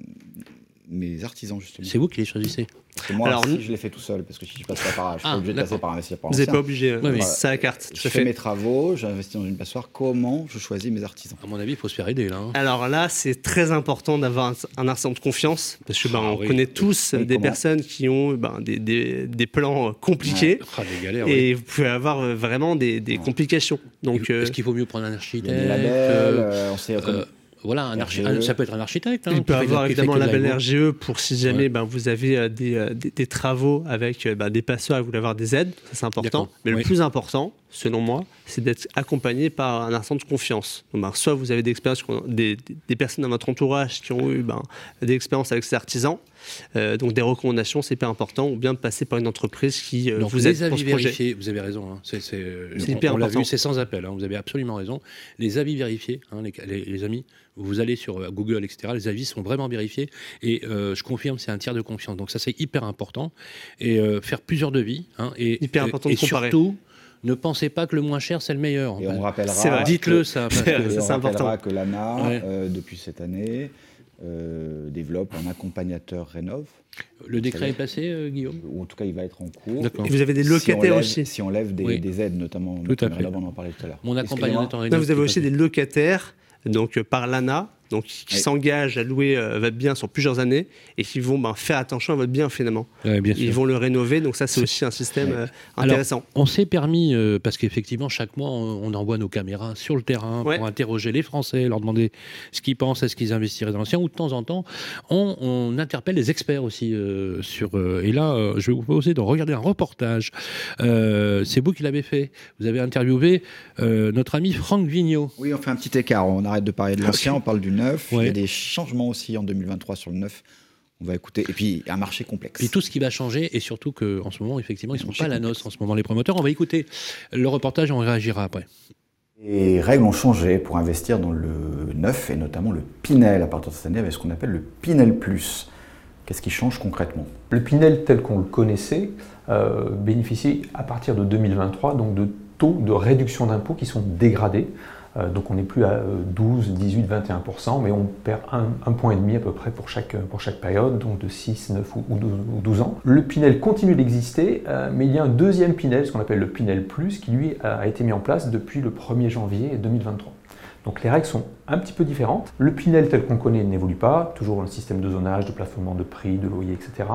mes artisans, justement C'est vous qui les choisissez moi, Alors, si je les fais tout seul, parce que si je passe pas par, je suis Ah, pas obligé de passer par investir par Vous n'êtes pas obligé. euh, oui. C'est à la carte. Je fais fait. mes travaux, j'investis dans une passoire. Comment je choisis mes artisans? À mon avis, il faut se faire aider là. hein. Alors là, c'est très important d'avoir un, un artisan de confiance, parce que ben, on oui. connaît tous Oui, des comment? personnes qui ont ben, des, des- des plans euh, compliqués. Ah, des galères, oui. Et vous pouvez avoir euh, vraiment des, des Ouais. complications. Donc, euh, Est-ce qu'il vaut mieux prendre un architecte euh, euh, on sait euh, Voilà, un un- ça peut être un architecte. hein, Il peut avoir évidemment un label. RGE pour si jamais Ouais. ben, vous avez euh, des, euh, des, des travaux avec euh, ben, des passeurs et vous voulez avoir des aides, ça c'est important. Mais Oui. le plus important, selon moi, c'est d'être accompagné par un artisan de confiance. Donc, ben, soit vous avez des, expériences, des, des- des personnes dans votre entourage qui ont eu ben, des expériences avec ces artisans, euh, donc des recommandations, c'est hyper important, ou bien de passer par une entreprise qui euh, Donc, vous aide les pour avis ce projet. vérifiés, vous avez raison. hein, c'est, c'est, C'est on- hyper on l'a important. vu, c'est sans appel. hein, vous avez absolument raison. Les avis vérifiés, hein, les, les- les amis, vous allez sur euh, Google, etc. Les avis sont vraiment vérifiés. Et euh, je confirme, c'est un tiers de confiance. Donc ça, c'est hyper important. Et euh, faire plusieurs devis. hein, et, Hyper important et de comparer. surtout, ne pensez pas que le moins cher, c'est le meilleur. Et on rappellera. Dites-le ça. parce que- ça, on important. rappellera que l'ANA, Ouais. euh, depuis cette année, euh, développe un accompagnateur rénov. le décret est passé, euh, Guillaume? Ou en tout cas, il va être en cours. Et vous avez des Si locataires lève- aussi. Si on lève des, Oui. des aides, notamment, Tout à fait. rénov, on en parlait tout à l'heure. Mon accompagnateur Là, vous avez aussi des locataires donc par l'ANA, donc qui s'engagent à louer euh, votre bien sur plusieurs années et qui vont ben, faire attention à votre bien finalement. Ouais, bien sûr. Ils vont le rénover, donc ça c'est aussi un système euh, Alors, intéressant. On s'est permis, euh, parce qu'effectivement, chaque mois, on, on envoie nos caméras sur le terrain Ouais. pour interroger les Français, leur demander ce qu'ils pensent, est-ce qu'ils investiraient dans l'ancien, ou de temps en temps, on, on interpelle les experts aussi. euh, sur, euh, et là, euh, je vais vous proposer de regarder un reportage. Euh, C'est vous qui l'avez fait. Vous avez interviewé euh, notre ami Franck Vigneault. Oui, on fait un petit écart. On arrête de parler de l'ancien, on parle du neuf. Il y a des changements aussi en 2023 sur le neuf. On va écouter. Et puis, un marché complexe. Et tout ce qui va changer, et surtout qu'en ce moment, effectivement, ils ne sont pas à la noce en ce moment, les promoteurs. On va écouter le reportage et on réagira après. Les règles ont changé pour investir dans le neuf et notamment le Pinel à partir de cette année avec ce qu'on appelle le Pinel Plus. Qu'est-ce qui change concrètement? Le Pinel tel qu'on le connaissait euh, bénéficie à partir de 2023 donc de taux de réduction d'impôts qui sont dégradés. Euh, donc on n'est plus à 12, 18, 21%, mais on perd un, point et demi à peu près pour chaque, chaque période, donc de 6, 9 ou 12, ans. Le Pinel continue d'exister, euh, mais il y a un deuxième Pinel, ce qu'on appelle le Pinel Plus, qui lui a été mis en place depuis le 1er janvier 2023. Donc les règles sont un petit peu différentes. Le Pinel tel qu'on connaît n'évolue pas, toujours un système de zonage, de plafonnement de prix, de loyer, etc.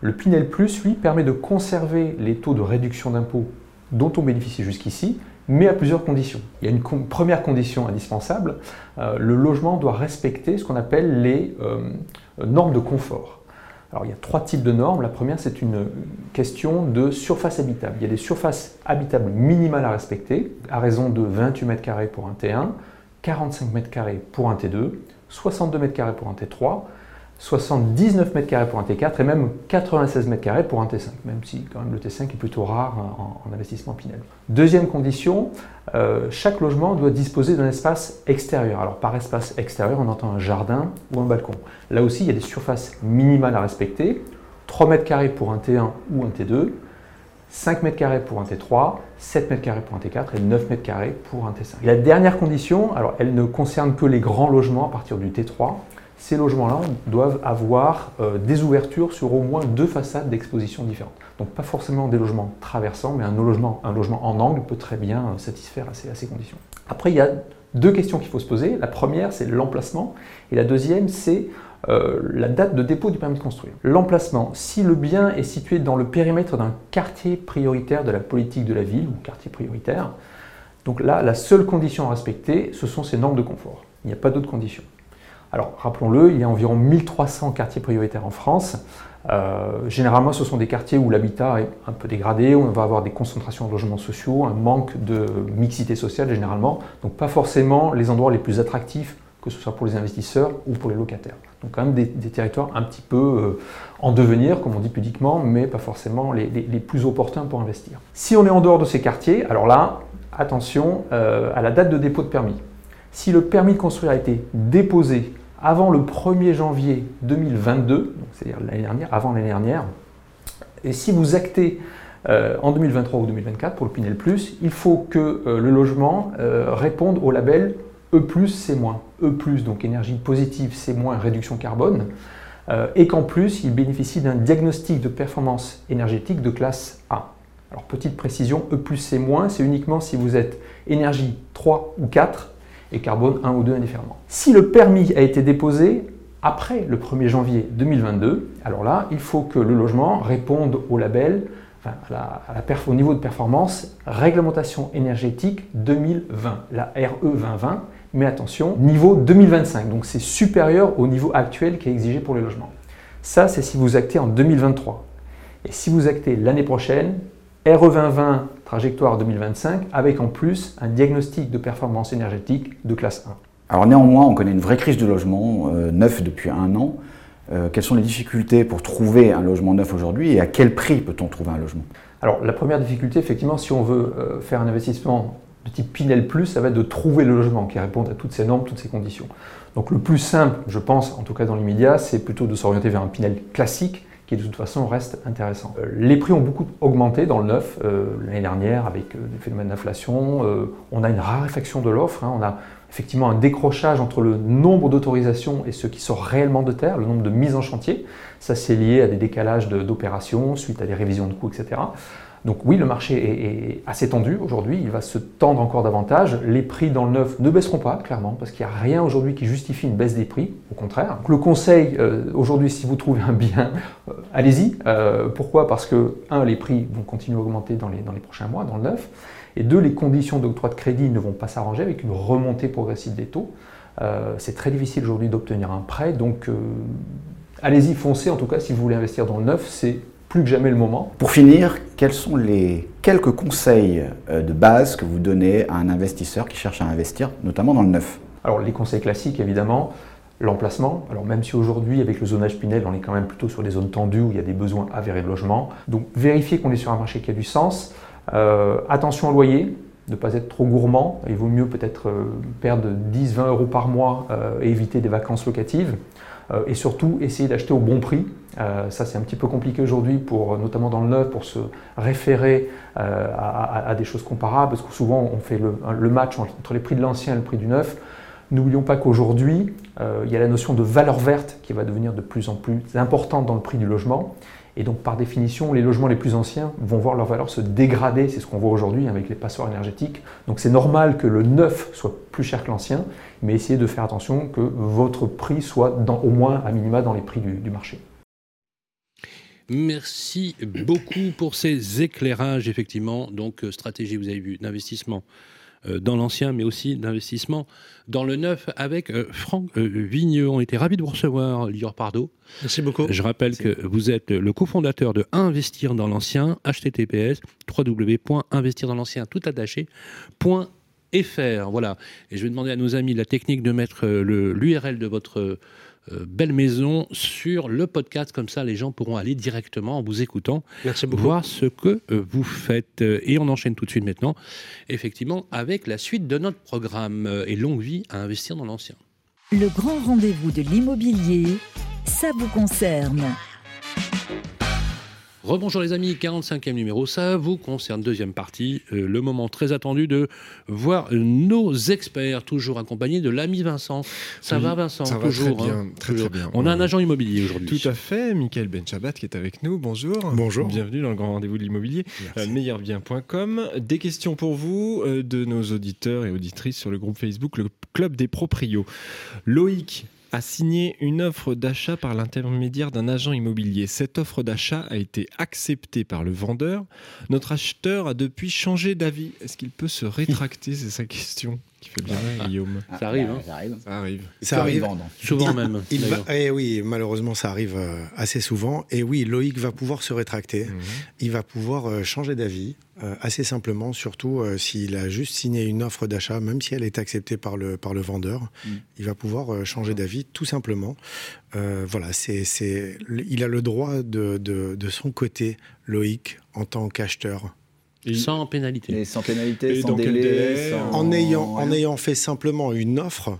Le Pinel Plus, lui, permet de conserver les taux de réduction d'impôt dont on bénéficie jusqu'ici, mais à plusieurs conditions. Il y a une première condition indispensable, euh, le logement doit respecter ce qu'on appelle les euh, normes de confort. Alors il y a trois types de normes. La première, c'est une question de surface habitable. Il y a des surfaces habitables minimales à respecter, à raison de 28 mètres carrés pour un T1, 45 mètres carrés pour un T2, 62 mètres carrés pour un T3, 79 mètres carrés pour un T4 et même 96 mètres carrés pour un T5, même si quand même le T5 est plutôt rare en, investissement Pinel. Deuxième condition, euh, chaque logement doit disposer d'un espace extérieur. Alors par espace extérieur, on entend un jardin ou un balcon. Là aussi, il y a des surfaces minimales à respecter. 3 mètres carrés pour un T1 ou un T2, 5 mètres carrés pour un T3, 7 mètres carrés pour un T4 et 9 mètres carrés pour un T5. la dernière condition, alors elle ne concerne que les grands logements à partir du T3, ces logements-là doivent avoir euh, des ouvertures sur au moins deux façades d'exposition différentes. Donc pas forcément des logements traversants, mais un logement, en angle peut très bien euh, satisfaire à ces, conditions. Après, il y a deux questions qu'il faut se poser. La première, c'est l'emplacement, et la deuxième, c'est euh, la date de dépôt du permis de construire. L'emplacement, si le bien est situé dans le périmètre d'un quartier prioritaire de la politique de la ville, ou quartier prioritaire, donc là, la seule condition à respecter, ce sont ces normes de confort. Il n'y a pas d'autres conditions. Alors, rappelons-le, il y a environ 1300 quartiers prioritaires en France. Euh, généralement, ce sont des quartiers où l'habitat est un peu dégradé, où on va avoir des concentrations de logements sociaux, un manque de mixité sociale généralement, donc pas forcément les endroits les plus attractifs, que ce soit pour les investisseurs ou pour les locataires. Donc quand même des, territoires un petit peu euh, en devenir, comme on dit pudiquement, mais pas forcément les, plus opportuns pour investir. Si on est en dehors de ces quartiers, alors là, attention euh, à la date de dépôt de permis. Si le permis de construire a été déposé avant le 1er janvier 2022, c'est-à-dire l'année dernière, avant l'année dernière, et si vous actez euh, en 2023 ou 2024 pour le Pinel Plus, il faut que euh, le logement euh, réponde au label E+, C-. E+, donc énergie positive, C-, réduction carbone, et qu'en plus, il bénéficie d'un diagnostic de performance énergétique de classe A. Alors petite précision, E+, C-, c'est uniquement si vous êtes énergie 3 ou 4, et carbone 1 ou 2 indifféremment. Si le permis a été déposé après le 1er janvier 2022, alors là, il faut que le logement réponde au label, au niveau de performance Réglementation énergétique 2020, la RE 2020, mais attention, niveau 2025, donc c'est supérieur au niveau actuel qui est exigé pour les logements. Ça, c'est si vous actez en 2023. Et si vous actez l'année prochaine, RE 2020 trajectoire 2025, avec en plus un diagnostic de performance énergétique de classe 1. Alors néanmoins, on connaît une vraie crise de logement euh, neuf depuis un an. Euh, quelles sont les difficultés pour trouver un logement neuf aujourd'hui et à quel prix peut-on trouver un logement? Alors la première difficulté, effectivement, si on veut euh, faire un investissement de type Pinel Plus, ça va être de trouver le logement qui réponde à toutes ces normes, toutes ces conditions. Donc le plus simple, je pense, en tout cas dans l'immédiat, c'est plutôt de s'orienter vers un Pinel classique qui de toute façon reste intéressant. Euh, les prix ont beaucoup augmenté dans le neuf euh, l'année dernière avec euh, le phénomène d'inflation. on a une raréfaction de l'offre. Hein. on a effectivement un décrochage entre le nombre d'autorisations et ce qui sort réellement de terre, le nombre de mises en chantier. Ça, c'est lié à des décalages d'opérations suite à des révisions de coûts, etc. Donc oui, le marché est, assez tendu aujourd'hui, il va se tendre encore davantage. Les prix dans le neuf ne baisseront pas, clairement, parce qu'il n'y a rien aujourd'hui qui justifie une baisse des prix, au contraire. le conseil, euh, aujourd'hui, si vous trouvez un bien, euh, allez-y. Euh, pourquoi? Parce que, un, les prix vont continuer à augmenter dans les, prochains mois, dans le neuf, et deux, les conditions d'octroi de crédit ne vont pas s'arranger avec une remontée progressive des taux. C'est très difficile aujourd'hui d'obtenir un prêt, donc allez-y, foncez, en tout cas, si vous voulez investir dans le neuf, c'est plus que jamais le moment. Pour finir, quels sont les quelques conseils euh, de base que vous donnez à un investisseur qui cherche à investir, notamment dans le neuf? Alors les conseils classiques, évidemment, l'emplacement. Alors même si aujourd'hui avec le zonage Pinel on est quand même plutôt sur des zones tendues où il y a des besoins avérés de logement. Donc vérifier qu'on est sur un marché qui a du sens. Euh, attention au loyer, ne pas être trop gourmand. Il vaut mieux peut-être euh, perdre 10-20 euros par mois et éviter des vacances locatives. et surtout essayer d'acheter au bon prix. ça c'est un petit peu compliqué aujourd'hui, pour, notamment dans le neuf, pour se référer à, des choses comparables, parce que souvent on fait le, le match entre les prix de l'ancien et le prix du neuf. N'oublions pas qu'aujourd'hui, euh, il y a la notion de valeur verte qui va devenir de plus en plus importante dans le prix du logement. Et donc, par définition, les logements les plus anciens vont voir leur valeur se dégrader. C'est ce qu'on voit aujourd'hui avec les passoires énergétiques. Donc, c'est normal que le neuf soit plus cher que l'ancien, mais essayez de faire attention que votre prix soit au moins à minima dans les prix du, du marché. Merci beaucoup pour ces éclairages, effectivement. Donc, euh, stratégie, vous avez vu, d'investissement dans l'ancien, mais aussi d'investissement dans le neuf avec euh, Franck euh, Vigneux. On était ravis de vous recevoir, Lior Pardo. Merci beaucoup. Je rappelle que vous êtes le cofondateur de Investir dans l'ancien, https www.investir dans l'ancien tout attaché. Voilà. Et je vais demander à nos amis de la technique de mettre l'URL de votre euh, belle maison sur le podcast. Comme ça, les gens pourront aller directement en vous écoutant, voir ce que euh, vous faites. Et on enchaîne tout de suite maintenant, effectivement, avec la suite de notre programme euh, et longue vie à investir dans l'ancien. Le grand rendez-vous de l'immobilier, ça vous concerne. Rebonjour les amis, 45e numéro, ça vous concerne, deuxième partie, euh, le moment très attendu de voir nos experts, toujours accompagnés de l'ami Vincent. Ça va Vincent Ça toujours, va très bien, hein, très, très bien. On a un agent immobilier aujourd'hui. Tout à fait, Michael Benchabat qui est avec nous, bonjour. Bonjour. Bienvenue dans le grand rendez-vous de l'immobilier, euh, meilleurbien.com. Des questions pour vous euh, de nos auditeurs et auditrices sur le groupe Facebook, le Club des Proprios. Loïc a signé une offre d'achat par l'intermédiaire d'un agent immobilier. Cette offre d'achat a été acceptée par le vendeur. Notre acheteur a depuis changé d'avis. Est-ce qu'il peut se rétracter? C'est sa question qui fait bien, ah. Guillaume. ça arrive, hein. ça arrive. Ça arrive. Ça arrive. Souvent même. Il et eh oui, malheureusement, ça arrive euh, assez souvent. Et oui, Loïc va pouvoir se rétracter. Mhm. Il va pouvoir euh, changer d'avis euh, assez simplement, surtout s'il a juste signé une offre d'achat, même si elle est acceptée par le, par le vendeur. Mhm. Il va pouvoir changer d'avis tout simplement. voilà, c'est, c'est, il a le droit de, de, de son côté, Loïc, en tant qu'acheteur sans pénalité. sans pénalité, sans délai. En, ayant, en ayant fait simplement une offre,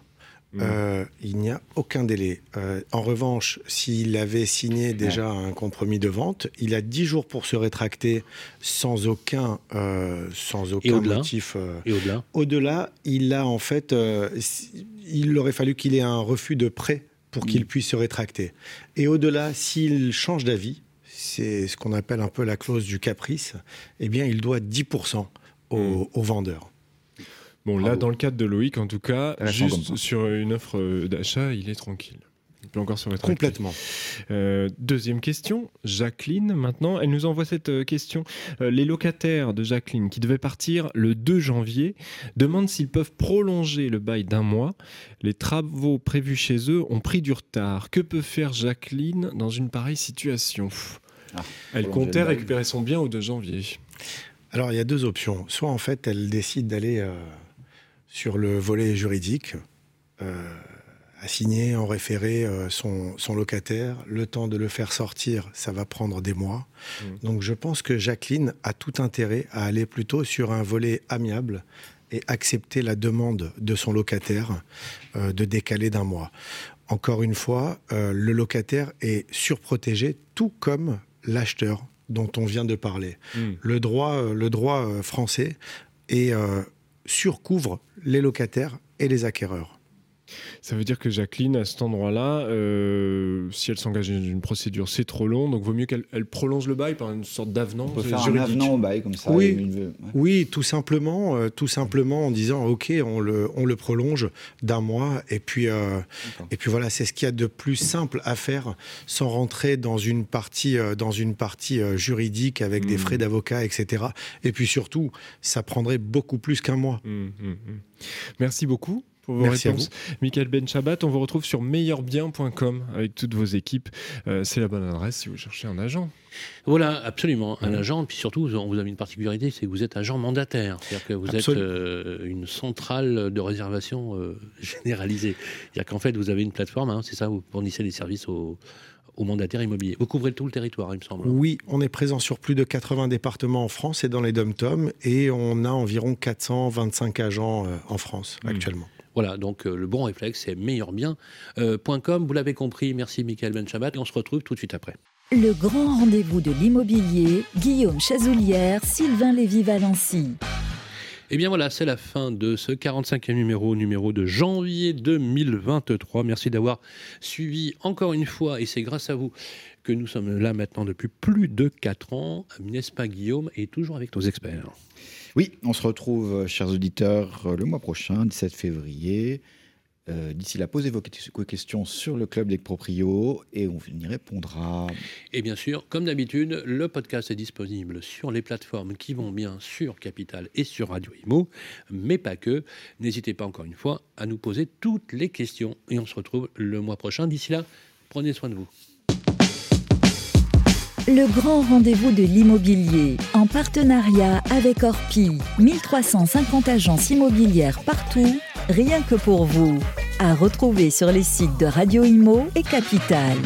mm. euh, il n'y a aucun délai. Euh, en revanche, s'il avait signé déjà un compromis de vente, il a 10 jours pour se rétracter sans aucun, euh, sans aucun motif. Et au-delà Au-delà, il a en fait. il aurait fallu qu'il ait un refus de prêt pour qu'il mm. puisse se rétracter. Et au-delà, s'il change d'avis, c'est ce qu'on appelle un peu la clause du caprice, eh bien, il doit 10% au, hmm. au, vendeur. Bon, là, dans le cadre de Loïc, en tout cas, juste sur une offre euh, d'achat, il est tranquille. Il peut encore se rétracter. Complètement. Euh, deuxième question, Jacqueline, maintenant, elle nous envoie cette euh, question. les locataires de Jacqueline, qui devaient partir le 2 janvier, demandent s'ils peuvent prolonger le bail d'un mois. Les travaux prévus chez eux ont pris du retard. Que peut faire Jacqueline dans une pareille situation? Ah, elle comptait récupérer son bien au 2 janvier. Alors, il y a deux options. Soit, en fait, elle décide d'aller euh, sur le volet juridique, euh, à signer en référé euh, son, locataire. Le temps de le faire sortir, ça va prendre des mois. Mmh. Donc, je pense que Jacqueline a tout intérêt à aller plutôt sur un volet amiable et accepter la demande de son locataire de décaler d'un mois. Encore une fois, le locataire est surprotégé, tout comme l'acheteur dont on vient de parler. Hmm. Le droit, euh, le droit euh, français et euh, surcouvre les locataires et les acquéreurs. Ça veut dire que Jacqueline, à cet endroit-là, euh, si elle s'engage dans une procédure, c'est trop long, donc vaut mieux qu'elle prolonge le bail par une sorte d'avenant. On peut faire un avenant au bail comme ça. Oui, oui tout simplement, euh, tout simplement en disant ok, on le, on le prolonge d'un mois, et puis, euh, et puis voilà, c'est ce qu'il y a de plus simple à faire sans rentrer dans une partie, dans une partie juridique avec des hmm. frais d'avocat, etc. Et puis surtout, ça prendrait beaucoup plus qu'un mois. Hmm, hmm, Merci beaucoup pour vos Merci réponses. Michael Benchabat, on vous retrouve sur meilleurbien.com avec toutes vos équipes. Euh, c'est la bonne adresse si vous cherchez un agent. Voilà, absolument, un agent. Puis surtout, vous avez une particularité, c'est que vous êtes agent mandataire. C'est-à-dire que vous êtes euh, une centrale de réservation euh, généralisée. C'est-à-dire qu'en fait, vous avez une plateforme, hein, c'est ça, vous fournissez des services aux, aux mandataires immobiliers. Vous couvrez tout le territoire, il me semble. Oui, on est présent sur plus de 80 départements en France et dans les dom-tom, et on a environ 425 agents en France Mmh. actuellement. Voilà, donc euh, le bon réflexe, c'est meilleurbien.com. vous l'avez compris, merci Michael Benchabat, et on se retrouve tout de suite après. Le grand rendez-vous de l'immobilier, Guillaume Chazoulière, Sylvain Lévy-Valency. Et Eh bien voilà, c'est la fin de ce 45e numéro, numéro de janvier 2023. Merci d'avoir suivi encore une fois, et c'est grâce à vous que nous sommes là maintenant depuis plus de 4 ans, n'est-ce pas Guillaume, et toujours avec nos experts. Oui, on se retrouve, euh, chers auditeurs, euh, le mois prochain, 17 février. Euh, D'ici là, posez vos questions sur le club des proprios et on y répondra. Et bien sûr, comme d'habitude, le podcast est disponible sur les plateformes qui vont bien sur Capital et sur Radio Imo, mais pas que. N'hésitez pas encore une fois à nous poser toutes les questions et on se retrouve le mois prochain. D'ici là, prenez soin de vous. Le grand rendez-vous de l'immobilier, en partenariat avec Orpi, 1350 agences immobilières partout, rien que pour vous. À retrouver sur les sites de Radio Imo et Capital.